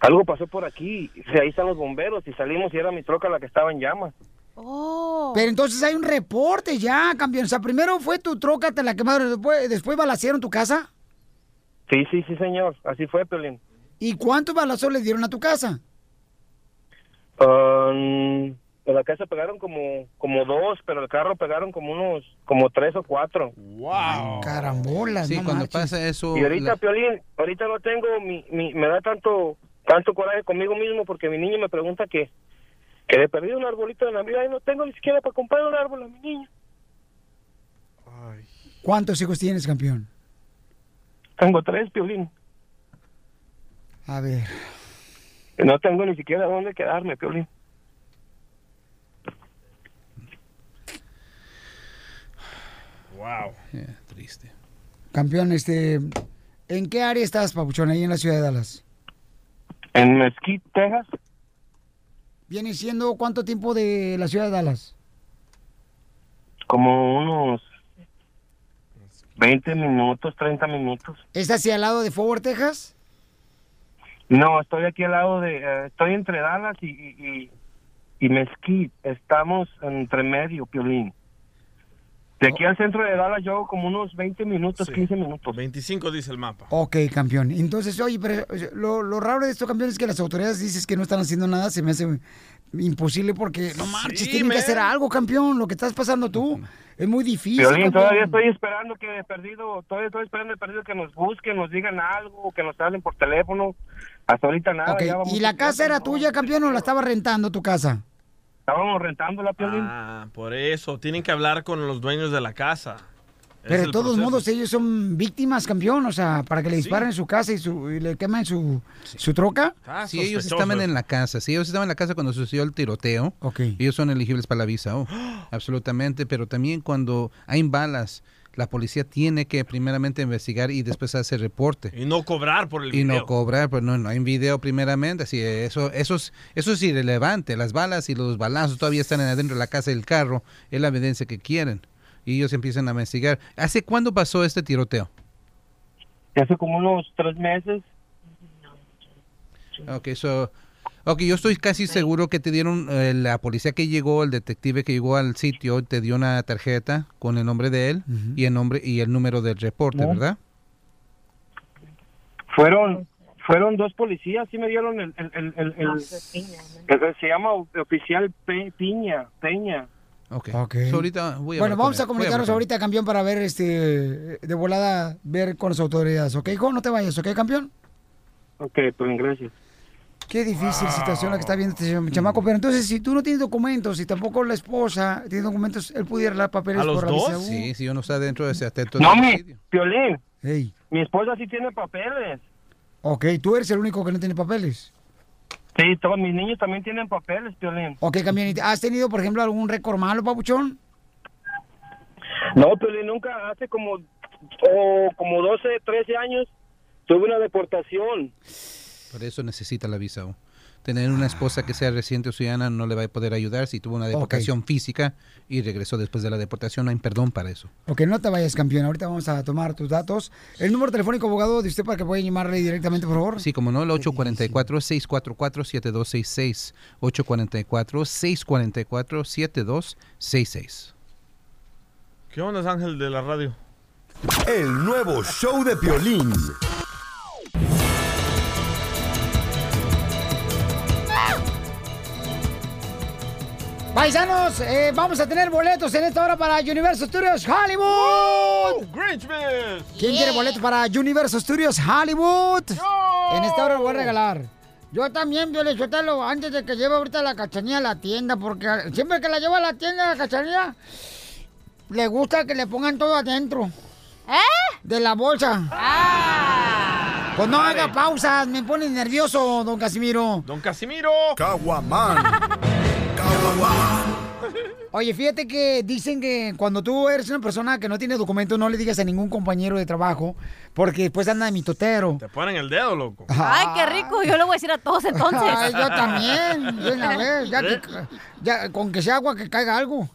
algo pasó por aquí. Dice, ahí están los bomberos y salimos y era mi troca la que estaba en llamas. Pero entonces hay un reporte ya, campeón. O sea, primero fue tu troca, te la quemaron, después, después balacearon tu casa. Sí, sí, sí, señor, así fue, Pelín. ¿Y cuántos balazos le dieron a tu casa? Um, en la casa pegaron como, como dos, pero el carro pegaron como unos, como tres o cuatro. ¡Wow! Carambolas, Sí, no cuando pasa eso... Y ahorita, la- Piolín, ahorita no tengo, mi, mi, me da tanto tanto coraje conmigo mismo porque mi niño me pregunta que, que le perdí un arbolito de Navidad y no tengo ni siquiera para comprar un árbol a mi niño. ¿Cuántos hijos tienes, campeón? Tengo tres, Piolín. A ver. No tengo ni siquiera dónde quedarme, Piolín. Wow. triste. Campeón, este, ¿en qué área estás, Papuchón, ahí en la ciudad de Dallas? En Mesquite, Texas, ¿Viene siendo cuánto tiempo de la ciudad de Dallas? como unos 20 minutos, 30 minutos. ¿Es hacia el lado de Fort Worth, Texas? No, estoy aquí al lado de, eh, estoy entre Dallas y, y, y, y Mesquite. Estamos entre medio, Piolín. De aquí al centro de Dallas yo hago como unos 20 minutos, 15 minutos. 25 dice el mapa. Ok, campeón. Entonces, oye, pero lo, lo raro de esto, campeón, es que las autoridades dices que no están haciendo nada, se me hace imposible porque no marches, tienen que hacer algo, campeón. Lo que estás pasando tú es muy difícil. Campeón. todavía estoy esperando que de perdido, todavía estoy esperando de perdido que nos busquen, nos digan algo, que nos hablen por teléfono. Hasta ahorita nada. Ok, ya va ¿Y la casa era tuya, campeón, o la estaba rentando tu casa? Estábamos rentando la Piolín. Ah, por eso. Tienen que hablar con los dueños de la casa. Es Pero de todos proceso. modos, ellos son víctimas, campeón. O sea, para que le disparen en su casa y, su, y le quemen su, su troca. Si ellos estaban en la casa, si ellos estaban en la casa cuando sucedió el tiroteo, ellos son elegibles para la visa, oh, absolutamente, pero también cuando hay balas, la policía tiene que primeramente investigar y después hacer reporte. Y no cobrar por el Y video. no cobrar, pues no, no hay video primeramente, así eso, eso, es, eso es irrelevante, las balas y los balazos todavía están adentro de la casa del carro, es la evidencia que quieren. Y ellos empiezan a investigar. ¿Hace cuándo pasó este tiroteo? Hace como unos tres meses. Ok, so, ok, yo estoy casi seguro que te dieron, eh, la policía que llegó, el detective que llegó al sitio, te dio una tarjeta con el nombre de él y el nombre y el número del reporte, No. ¿verdad? Fueron fueron dos policías, sí me dieron el... el, el, el- el- el- se llama oficial Pe- Piña, Peña. Ok. Ok. So, ahorita voy a Bueno, vamos a comunicarnos él. ahorita, campeón, para ver este de volada, ver con las autoridades. ¿Ok, hijo? No te vayas, ¿ok, campeón? Ok, pues gracias. Qué difícil situación la que está viendo este cham- chamaco. Pero entonces, si tú no tienes documentos y tampoco la esposa tiene documentos, él pudiera dar papeles por la visa U. Sí, si uno está dentro de ese atento. No, mi. Piolín, Hey. mi esposa sí tiene papeles. Ok, tú eres el único que no tiene papeles. Sí, todos mis niños también tienen papeles, Piolín. Ok. ¿y ¿Has tenido, por ejemplo, algún récord malo, papuchón? No, Piolín, nunca, hace como, oh, como 12, 13 años, tuve una deportación. Por eso necesita la visa U. Tener una esposa que sea residente o ciudadana no le va a poder ayudar si tuvo una deportación física y regresó después de la deportación. No hay perdón para eso. Ok, no te vayas, campeón. Ahorita vamos a tomar tus datos. El número telefónico, abogado, de usted para que pueda llamarle directamente, por favor. Sí, como no, el 844-644-7266. 844-644-7266. ¿Qué onda, Ángel de la radio? El nuevo show de Piolín. Paisanos, eh, vamos a tener boletos en esta hora para Universal Studios Hollywood. ¡Grinchmas! ¿Quién quiere boletos para Universal Studios Hollywood? En esta hora lo voy a regalar. Yo también, Violechotelo, antes de que lleve ahorita la cachanilla a la tienda, porque siempre que la llevo a la tienda, la cachanilla, le gusta que le pongan todo adentro. ¿Eh? De la bolsa. Ah. Pues no haga pausas, me pone nervioso, don Casimiro. Don Casimiro. Caguaman. Oye, fíjate que dicen que cuando tú eres una persona que no tiene documento, no le digas a ningún compañero de trabajo, porque después anda de mitotero. Te ponen el dedo, loco. Ay, qué rico. Yo le voy a decir a todos entonces. Ay, yo también. de una vez, ya que- ya, con que sea agua que caiga algo.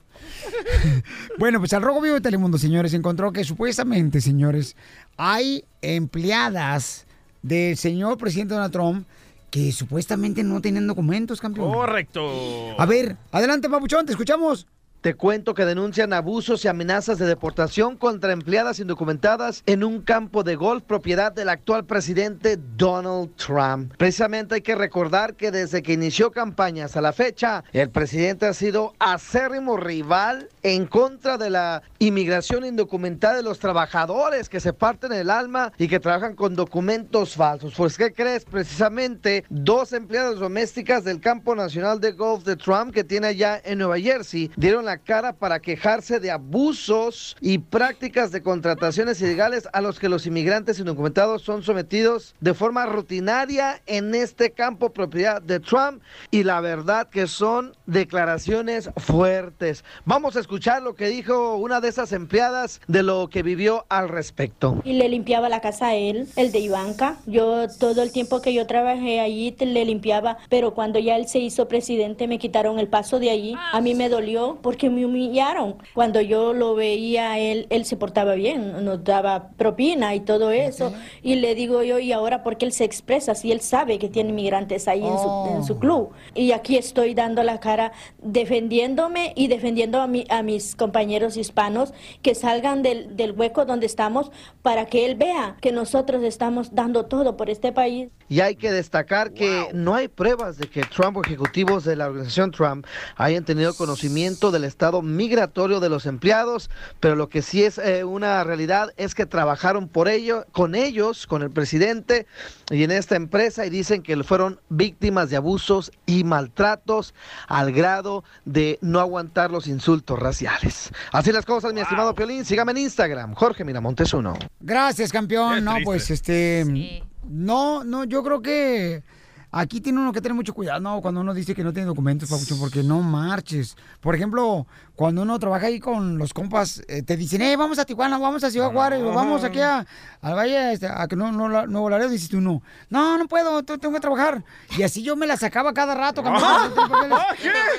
bueno, pues al Rojo Vivo de Telemundo, señores, encontró que supuestamente, señores, hay empleadas del señor presidente Donald Trump que supuestamente no tienen documentos, campeón. Correcto. A ver, adelante, papuchón, te escuchamos. Te cuento que denuncian abusos y amenazas de deportación contra empleadas indocumentadas en un campo de golf propiedad del actual presidente Donald Trump. Precisamente hay que recordar que desde que inició campañas a la fecha, el presidente ha sido acérrimo rival en contra de la inmigración indocumentada de los trabajadores que se parten el alma y que trabajan con documentos falsos. Pues, ¿qué crees? Precisamente dos empleadas domésticas del campo nacional de golf de Trump que tiene allá en Nueva Jersey dieron la cara para quejarse de abusos y prácticas de contrataciones ilegales a los que los inmigrantes indocumentados son sometidos de forma rutinaria en este campo propiedad de Trump y la verdad que son declaraciones fuertes. Vamos a escuchar lo que dijo una de esas empleadas de lo que vivió al respecto. Y le limpiaba la casa a él, el de Ivanka. Yo todo el tiempo que yo trabajé allí le limpiaba, pero cuando ya él se hizo presidente me quitaron el paso de allí. A mí me dolió porque me humillaron. Cuando yo lo veía él, él se portaba bien, nos daba propina y todo eso. Y le digo yo, ¿y ahora por qué él se expresa si él sabe que tiene inmigrantes ahí en, su, en su club? Y aquí estoy dando la cara defendiéndome y defendiendo a, mi- a mis compañeros hispanos que salgan del, del hueco donde estamos para que él vea que nosotros estamos dando todo por este país. Y hay que destacar que no hay pruebas de que Trump o ejecutivos de la organización Trump hayan tenido conocimiento del estado migratorio de los empleados, pero lo que sí es eh, una realidad es que trabajaron por ello, con ellos, con el presidente y en esta empresa y dicen que fueron víctimas de abusos y maltratos al grado de no aguantar los insultos raciales. Así las cosas, mi estimado Piolín, sígame en Instagram, Jorge Miramontes uno. Gracias, campeón. No, pues este. No, no, yo creo que aquí tiene uno que tener mucho cuidado, ¿no? Cuando uno dice que no tiene documentos, Papuchón, porque no marches. Por ejemplo, cuando uno trabaja ahí con los compas, eh, te dicen, eh, vamos a Tijuana, vamos a Ciudad Juárez, o vamos aquí a, al Valle, este, a que no, no, Nuevo Laredo, dices tú, no, no, no puedo, te- tengo que trabajar. Y así yo me la sacaba cada rato, campeón.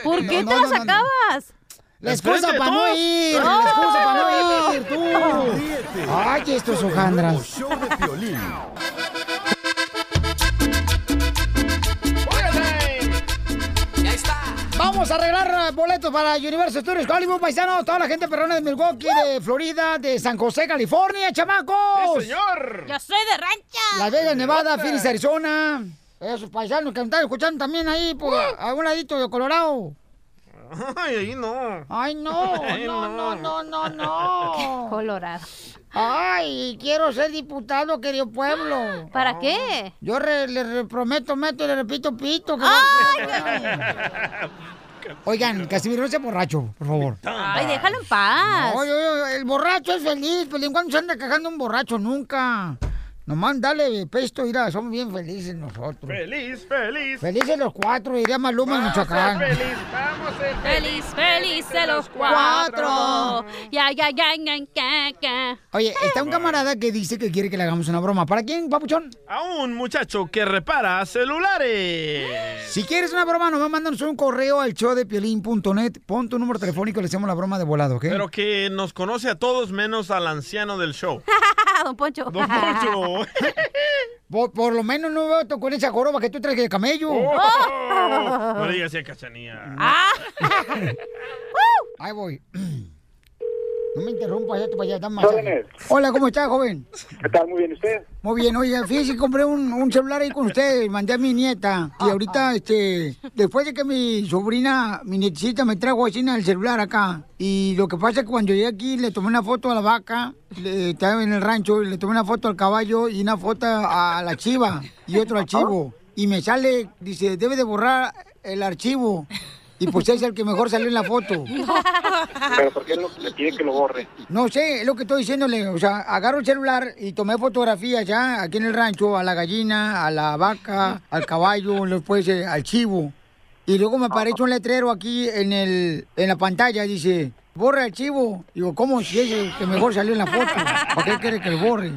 ¿Por qué te la sacabas? La excusa para no ir, la excusa para no ir, tú. Ay, estos hojandras. show de Piolín. Vamos a arreglar eh, boletos para Universal Studios Hollywood, paisanos. Toda la gente perrona de Milwaukee, de Florida, de San José, California, chamacos. señor! Yo soy de rancha. Las Vegas, Nevada, Phoenix, Arizona. Esos paisanos que me están escuchando también ahí, por, a un ladito de Colorado. Ay, ahí no. Ay, no, Ay, no, no, no, no, no. Colorado. Ay, quiero ser diputado, querido pueblo. ¿Para qué? Yo re- le re- prometo, meto y le repito pito. que Oigan, Casimiro, no sea borracho, por favor. Ay, déjalo en paz. No, yo- yo- el borracho es feliz, pero ¿en cuándo se anda cagando un borracho? Nunca. Nomás dale pesto, mira, somos bien felices nosotros. Feliz, feliz. Felices los cuatro, diría Maluma en Michoacán. feliz, vamos a ser Feliz, feliz de los cuatro. Ya, ya, ya, ya, ya, ya. Oye, está un camarada que dice que quiere que le hagamos una broma. ¿Para quién, papuchón? A un muchacho que repara celulares. Si quieres una broma, nomás mándanos un correo al showdepiolín.net. Pon tu número telefónico y le hacemos la broma de volado, ¿ok? Pero que nos conoce a todos menos al anciano del show. Don Poncho. Don Poncho. Por, por lo menos no veo con esa joroba que tú traes de camello. Oh. No le digas así a Cachanía. Ahí voy. No me interrumpas, ya te para allá, dame masaje. Hola, ¿cómo está, joven? ¿Qué tal? Muy bien, ¿usted? Muy bien, oye, fíjese compré un, un celular ahí con usted, mandé a mi nieta. Y ahorita, este, después de que mi sobrina, mi nietecita me trajo así el celular acá. Y lo que pasa es que cuando llegué aquí le tomé una foto a la vaca, le, estaba en el rancho, y le tomé una foto al caballo y una foto a la chiva y otro archivo. Y me sale, dice, debe de borrar el archivo. Y pues es el que mejor salió en la foto. Pero ¿por qué no le pide que lo borre? No sé, es lo que estoy diciéndole. O sea, agarro el celular y tomé fotografías ya aquí en el rancho, a la gallina, a la vaca, al caballo, después eh, al chivo. Y luego me aparece un letrero aquí en, el, en la pantalla, dice, borra el chivo. Digo, ¿cómo si es el que mejor salió en la foto? ¿Por qué quiere que lo borre?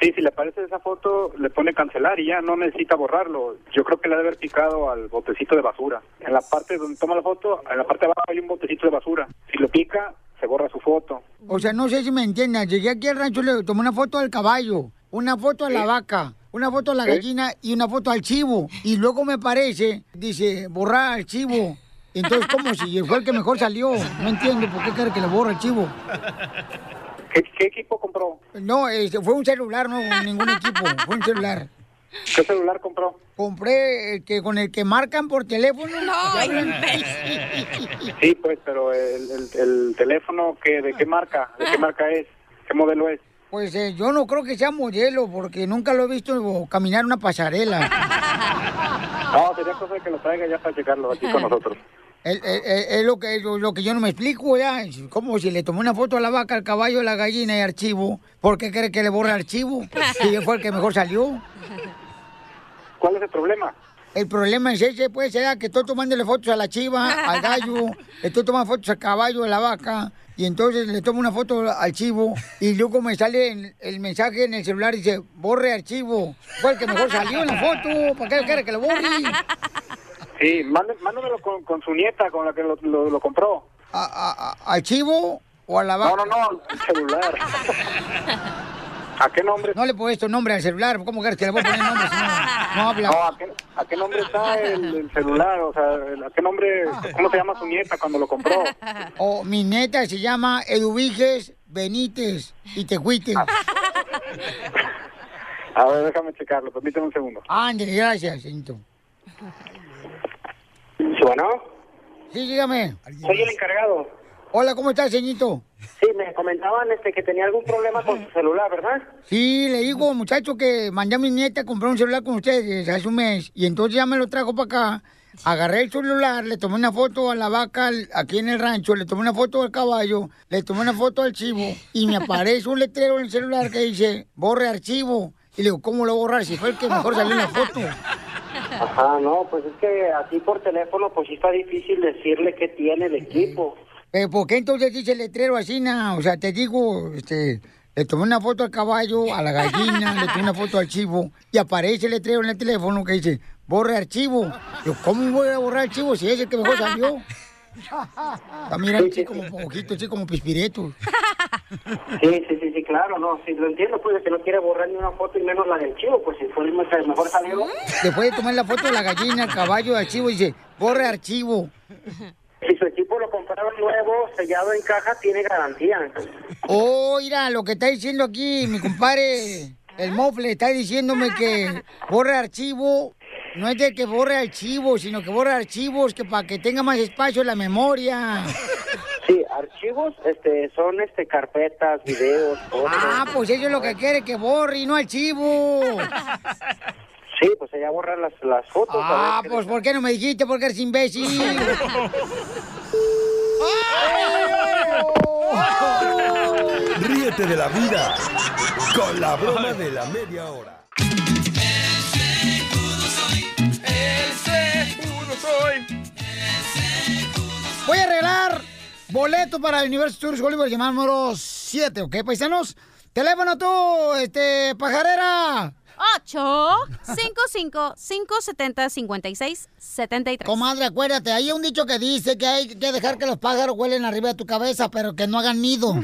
Sí, si le aparece esa foto, le pone cancelar y ya no necesita borrarlo. Yo creo que le ha de haber picado al botecito de basura. En la parte donde toma la foto, en la parte de abajo hay un botecito de basura. Si lo pica, se borra su foto. O sea, no sé si me entiendan. Llegué aquí al rancho, le tomé una foto del caballo, una foto de la vaca, una foto de la gallina y una foto al chivo. Y luego me parece, dice, borrar al chivo. Entonces, ¿cómo si fue el que mejor salió? No entiendo por qué quiere que le borre el chivo. ¿Qué, equipo compró? No, este, fue un celular, no ningún equipo, fue un celular. ¿Qué celular compró? Compré el que con el que marcan por teléfono. No, ¿Ya Sí, pues, pero el, el- el teléfono, ¿qué, ¿de qué marca? ¿De qué marca es? ¿Qué modelo es? Pues eh, yo no creo que sea modelo, porque nunca lo he visto caminar una pasarela. No, sería cosa de que lo traiga ya para checarlo aquí con nosotros. Es, lo que lo, lo que yo no me explico, ya. Como si le tomé una foto a la vaca, al caballo, a la gallina y archivo. ¿Por qué cree que le borra archivo? Si él fue el que mejor salió. ¿Cuál es el problema? El problema es ese, pues, era que estoy tomándole fotos a la chiva, al gallo, estoy tomando fotos al caballo, a la vaca, y entonces le tomo una foto al chivo, y luego me sale el, el mensaje en el celular y dice, borre archivo. Fue el que mejor salió en la foto, ¿para qué quiere que lo borre? Sí, mándame- mándamelo con, con su nieta, con la que lo, lo- lo compró. ¿A, a- a- ¿Al chivo o a la vaca? No, no, no, el celular. ¿A qué nombre? No le he puesto nombre al celular, ¿cómo quieres que le voy a poner nombre si no, no habla? No, ¿a qué, a qué nombre está el, el celular? O sea, ¿a qué nombre, cómo se llama su nieta cuando lo compró? O mi neta se llama Eduviges Benítez y Tehuites. A ver, déjame checarlo, permíteme un segundo. Ándale, gracias, señorito. Bueno, Sí, dígame. soy el encargado. Hola, ¿cómo estás, señorito? Sí, me comentaban este que tenía algún problema con su celular, ¿verdad? Sí, le digo, muchacho, que mandé a mi nieta a comprar un celular con ustedes hace un mes. Y entonces ya me lo trajo para acá. Agarré el celular, le tomé una foto a la vaca aquí en el rancho, le tomé una foto al caballo, le tomé una foto al chivo y me aparece un letrero en el celular que dice, borre archivo. Y le digo, ¿cómo lo borrar si fue el que mejor salió en la foto? Ajá, no, pues es que aquí por teléfono pues sí está difícil decirle qué tiene el equipo. Eh, ¿Por qué entonces dice el letrero así, na? O sea, te digo, este, le tomé una foto al caballo, a la gallina, le tomé una foto al chivo y aparece el letrero en el teléfono que dice, borre archivo. Yo, ¿cómo voy a borrar archivo si es el que mejor salió? Está mirando así como poquito, así como pispireto. Sí, sí, claro, no, sí, lo entiendo, pues que no quiere borrar ni una foto y menos la del chivo, pues si fue el mejor salió. Después de tomar la foto de la gallina, el caballo, al chivo, dice, borre archivo. Si su equipo lo compraron nuevo, sellado en caja, tiene garantía. Oh, mira, lo que está diciendo aquí mi compadre, el mofle, está diciéndome que borre archivo. No es de que borre archivo, sino que borre archivos que para que tenga más espacio en la memoria. Sí, archivos este, son este, carpetas, videos, fotos. Ah, pues eso es lo que quiere, que borre y no archivo. Sí, pues ella borra las, las fotos. a Ah, ver pues ¿por qué no me dijiste? Porque eres imbécil. Ríete de la vida con la broma de la media hora. Voy a arreglar boleto para el Universo Tours Hollywood llamado número 7, ¿ok, paisanos? Teléfono tú, este, pajarera. 8 55 570 56 73. Comadre, acuérdate, hay un dicho que dice que hay que dejar que los pájaros huelen arriba de tu cabeza, pero que no hagan nido.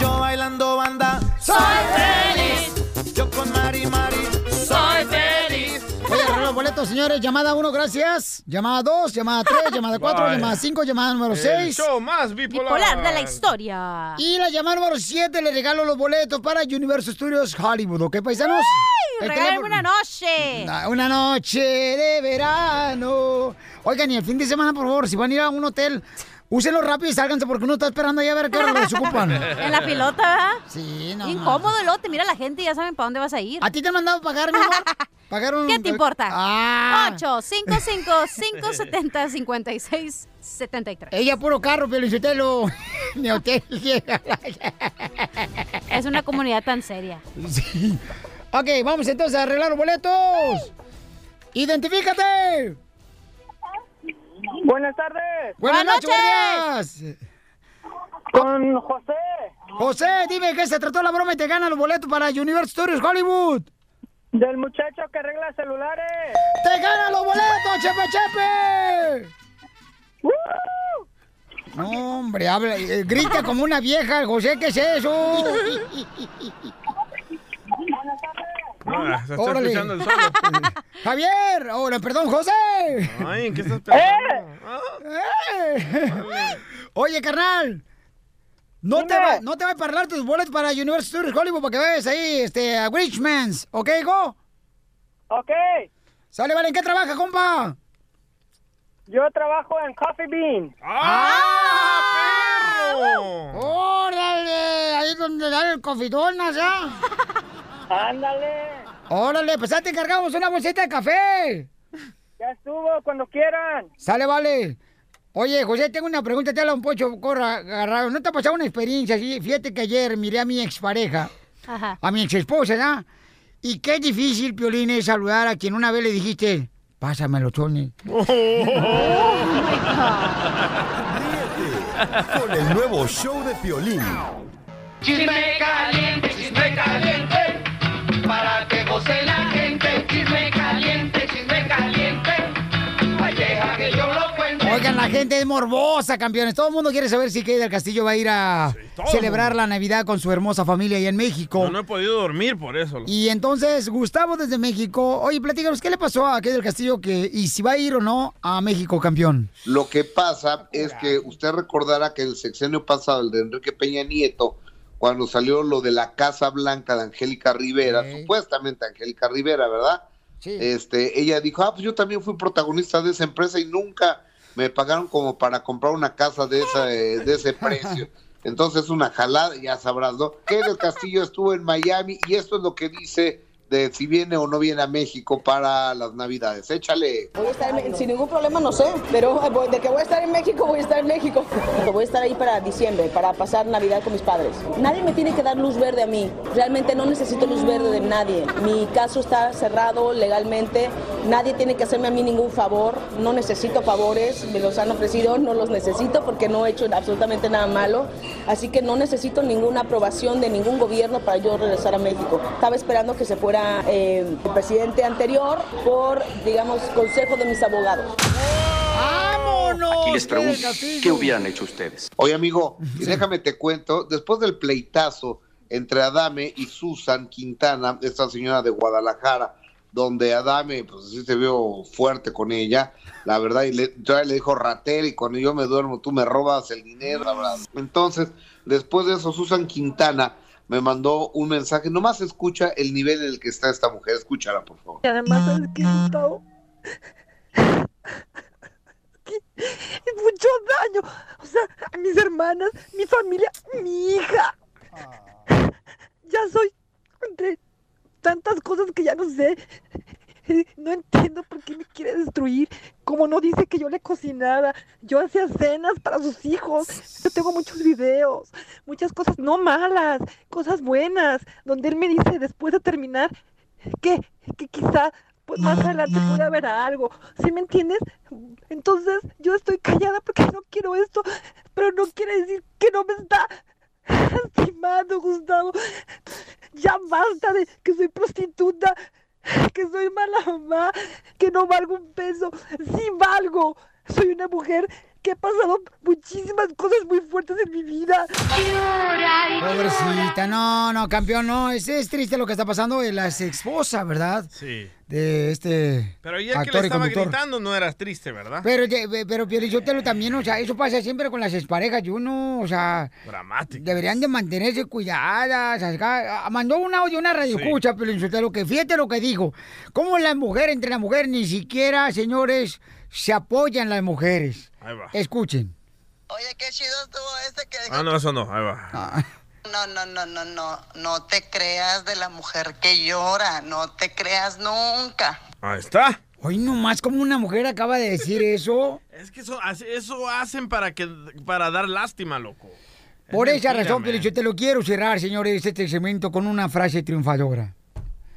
Yo bailando banda, soy feliz. Yo con Mari Mari, soy feliz. Boletos, señores. Llamada 1, gracias. Llamada 2, llamada 3, llamada 4, Bye. llamada 5, llamada número El 6. show más bipolar. Bipolar de la historia. Y la llamada número 7 le regalo los boletos para Universal Studios Hollywood, ¿ok, paisanos? Teléfono- una noche. Una noche de verano. Oigan, y el fin de semana, por favor, si van a ir a un hotel, úsenlo rápido y sálganse porque uno está esperando ahí a ver qué hora los ocupan. En la pilota. Sí, no. Incómodo lote. Mira la gente, ya saben para dónde vas a ir. ¿A ti te han mandado pagar, mi amor? Pagaron. ¿Qué te importa? Ah. 855-570-5673. Ella puro carro, Piolichotelo. Mi hotel. Es una comunidad tan seria. Sí. Ok, vamos entonces a arreglar los boletos. ¡Identifícate! Buenas tardes. Buenas, noches, buenos días. Con José. José, dime qué se trató la broma y te ganan los boletos para Universal Studios Hollywood. Del muchacho que arregla celulares. ¡Te ganan los boletos, Chepe Chepe! No, hombre, habla, eh, grita como una vieja, José, ¿qué es eso? Ah, se está Órale. escuchando el solo. Javier, ahora, perdón, José. Ay, ¿en qué estás pensando? ¡Eh! Oye, carnal. No te, va, no te va a parlar tus boletos para Universal Studios Hollywood para que vayas ahí este, a Richmans, ¿ok, hijo? Ok. Sale, vale, ¿en qué trabaja, compa? Yo trabajo en Coffee Bean. ¡Ah, perro! ¡Órale! Ahí donde dan el cofitón, ya. Ándale. Órale, pues ya te encargamos una bolsita de café. Ya estuvo, cuando quieran. Sale, vale. Oye, José, tengo una pregunta, te habla un pocho corra, agarrado. ¿No te ha pasado una experiencia así? Fíjate que ayer miré a mi expareja, Ajá. a mi ex esposa, ¿ya? Y qué difícil, Piolín, es saludar a quien una vez le dijiste, pásamelo, Tony. Con el nuevo show de Piolín. Chisme caliente, chisme caliente, para que goce la gente. Chisme caliente, chisme caliente, ay, deja que yo lo cuente. Oigan, la gente es morbosa, campeones. Todo el mundo quiere saber si Kay del Castillo va a ir a celebrar la Navidad con su hermosa familia allá en México. No, no he podido dormir por eso. Y entonces, Gustavo desde México, oye, platícanos, ¿qué le pasó a Kay del Castillo que, y si va a ir o no a México, campeón? Lo que pasa es que usted recordará que el sexenio pasado, el de Enrique Peña Nieto, cuando salió lo de la Casa Blanca de Angélica Rivera, supuestamente Angélica Rivera, ¿verdad? Este, ella dijo, ah, pues yo también fui protagonista de esa empresa y nunca me pagaron como para comprar una casa de, esa, eh, de ese precio. Entonces una jalada, ya sabrás, ¿no? Que Castillo estuvo en Miami y esto es lo que dice de si viene o no viene a México para las Navidades. Échale. Voy a estar en- sin ningún problema, no sé, pero voy- de que voy a estar en México, voy a estar en México. Voy a estar ahí para diciembre, para pasar Navidad con mis padres. Nadie me tiene que dar luz verde a mí. Realmente no necesito luz verde de nadie. Mi caso está cerrado legalmente. Nadie tiene que hacerme a mí ningún favor. No necesito favores. Me los han ofrecido, no los necesito porque no he hecho absolutamente nada malo. Así que no necesito ninguna aprobación de ningún gobierno para yo regresar a México. Estaba esperando que se fuera eh, el presidente anterior por, digamos, consejo de mis abogados. ¡Vámonos! Aquí les pregunto, ¿qué hubieran hecho ustedes? Oye, amigo, y déjame te cuento, después del pleitazo entre Adame y Susan Quintana, esta señora de Guadalajara, donde Adame, pues sí se vio fuerte con ella, la verdad, y le, todavía le dijo ratera, y cuando yo me duermo tú me robas el dinero, la verdad. Entonces, después de eso, Susan Quintana me mandó un mensaje, nomás escucha el nivel en el que está esta mujer, escúchala, por favor. Y además, ¿sabes qué, Gustavo? Que es mucho daño. O sea, a mis hermanas, mi familia, mi hija. Ya soy entre tantas cosas que ya no sé. No entiendo por qué me quiere destruir. Como no dice que yo le cocinaba. Yo hacía cenas para sus hijos. Yo tengo muchos videos. Muchas cosas no malas. Cosas buenas. Donde él me dice después de terminar que, que quizá pues más adelante puede haber algo. ¿Sí me entiendes? Entonces yo estoy callada porque no quiero esto. Pero no quiere decir que no me está lastimando, Gustavo. Ya basta de que soy prostituta, que soy mala mamá, que no valgo un peso. Sí valgo. Soy una mujer que ha pasado muchísimas cosas muy fuertes en mi vida. Pobrecita, no, no, campeón, no, es, es triste lo que está pasando de la ex esposa, ¿verdad? Sí. De este Pero ayer que le actor y estaba conductor. gritando no eras triste, ¿verdad? Pero, ye- pero Piolichotelo también, o sea, eso pasa siempre con las exparejas y uno, o sea, Dramático. deberían de mantenerse cuidadas. acá. Ah, Mandó un audio, una radio Sí. escucha, Piolichotelo, que fíjate lo que dijo. Cómo la mujer, entre la mujer, ni siquiera, señores, se apoyan las mujeres. Ahí va. Escuchen. Ah, no, eso no, ahí va. No, no, no, no, no, no te creas de la mujer que llora, no te creas nunca. Ahí está. Hoy nomás como una mujer acaba de decir eso. Es que eso, eso hacen para que para dar lástima, loco. Por Es esa mentira, razón, man. pero yo te lo quiero cerrar, señores, este segmento con una frase triunfadora.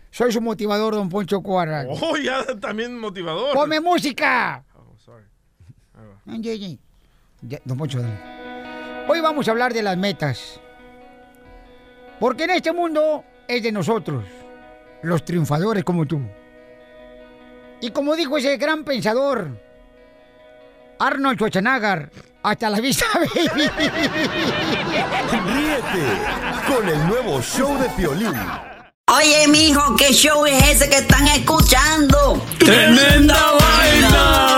Soy su motivador, don Poncho Cuadra. Oh, ya también motivador. ¡Ponme música! Oh, sorry. Ay, ay. Ya, don Poncho, dale. Hoy vamos a hablar de las metas. Porque en este mundo es de nosotros, los triunfadores como tú. Y como dijo ese gran pensador, Arnold Schwarzenegger, hasta la vista, baby. Ríete con el nuevo show de Piolín. Oye, mijo, ¿qué show es ese que están escuchando? ¡Tremenda vaina!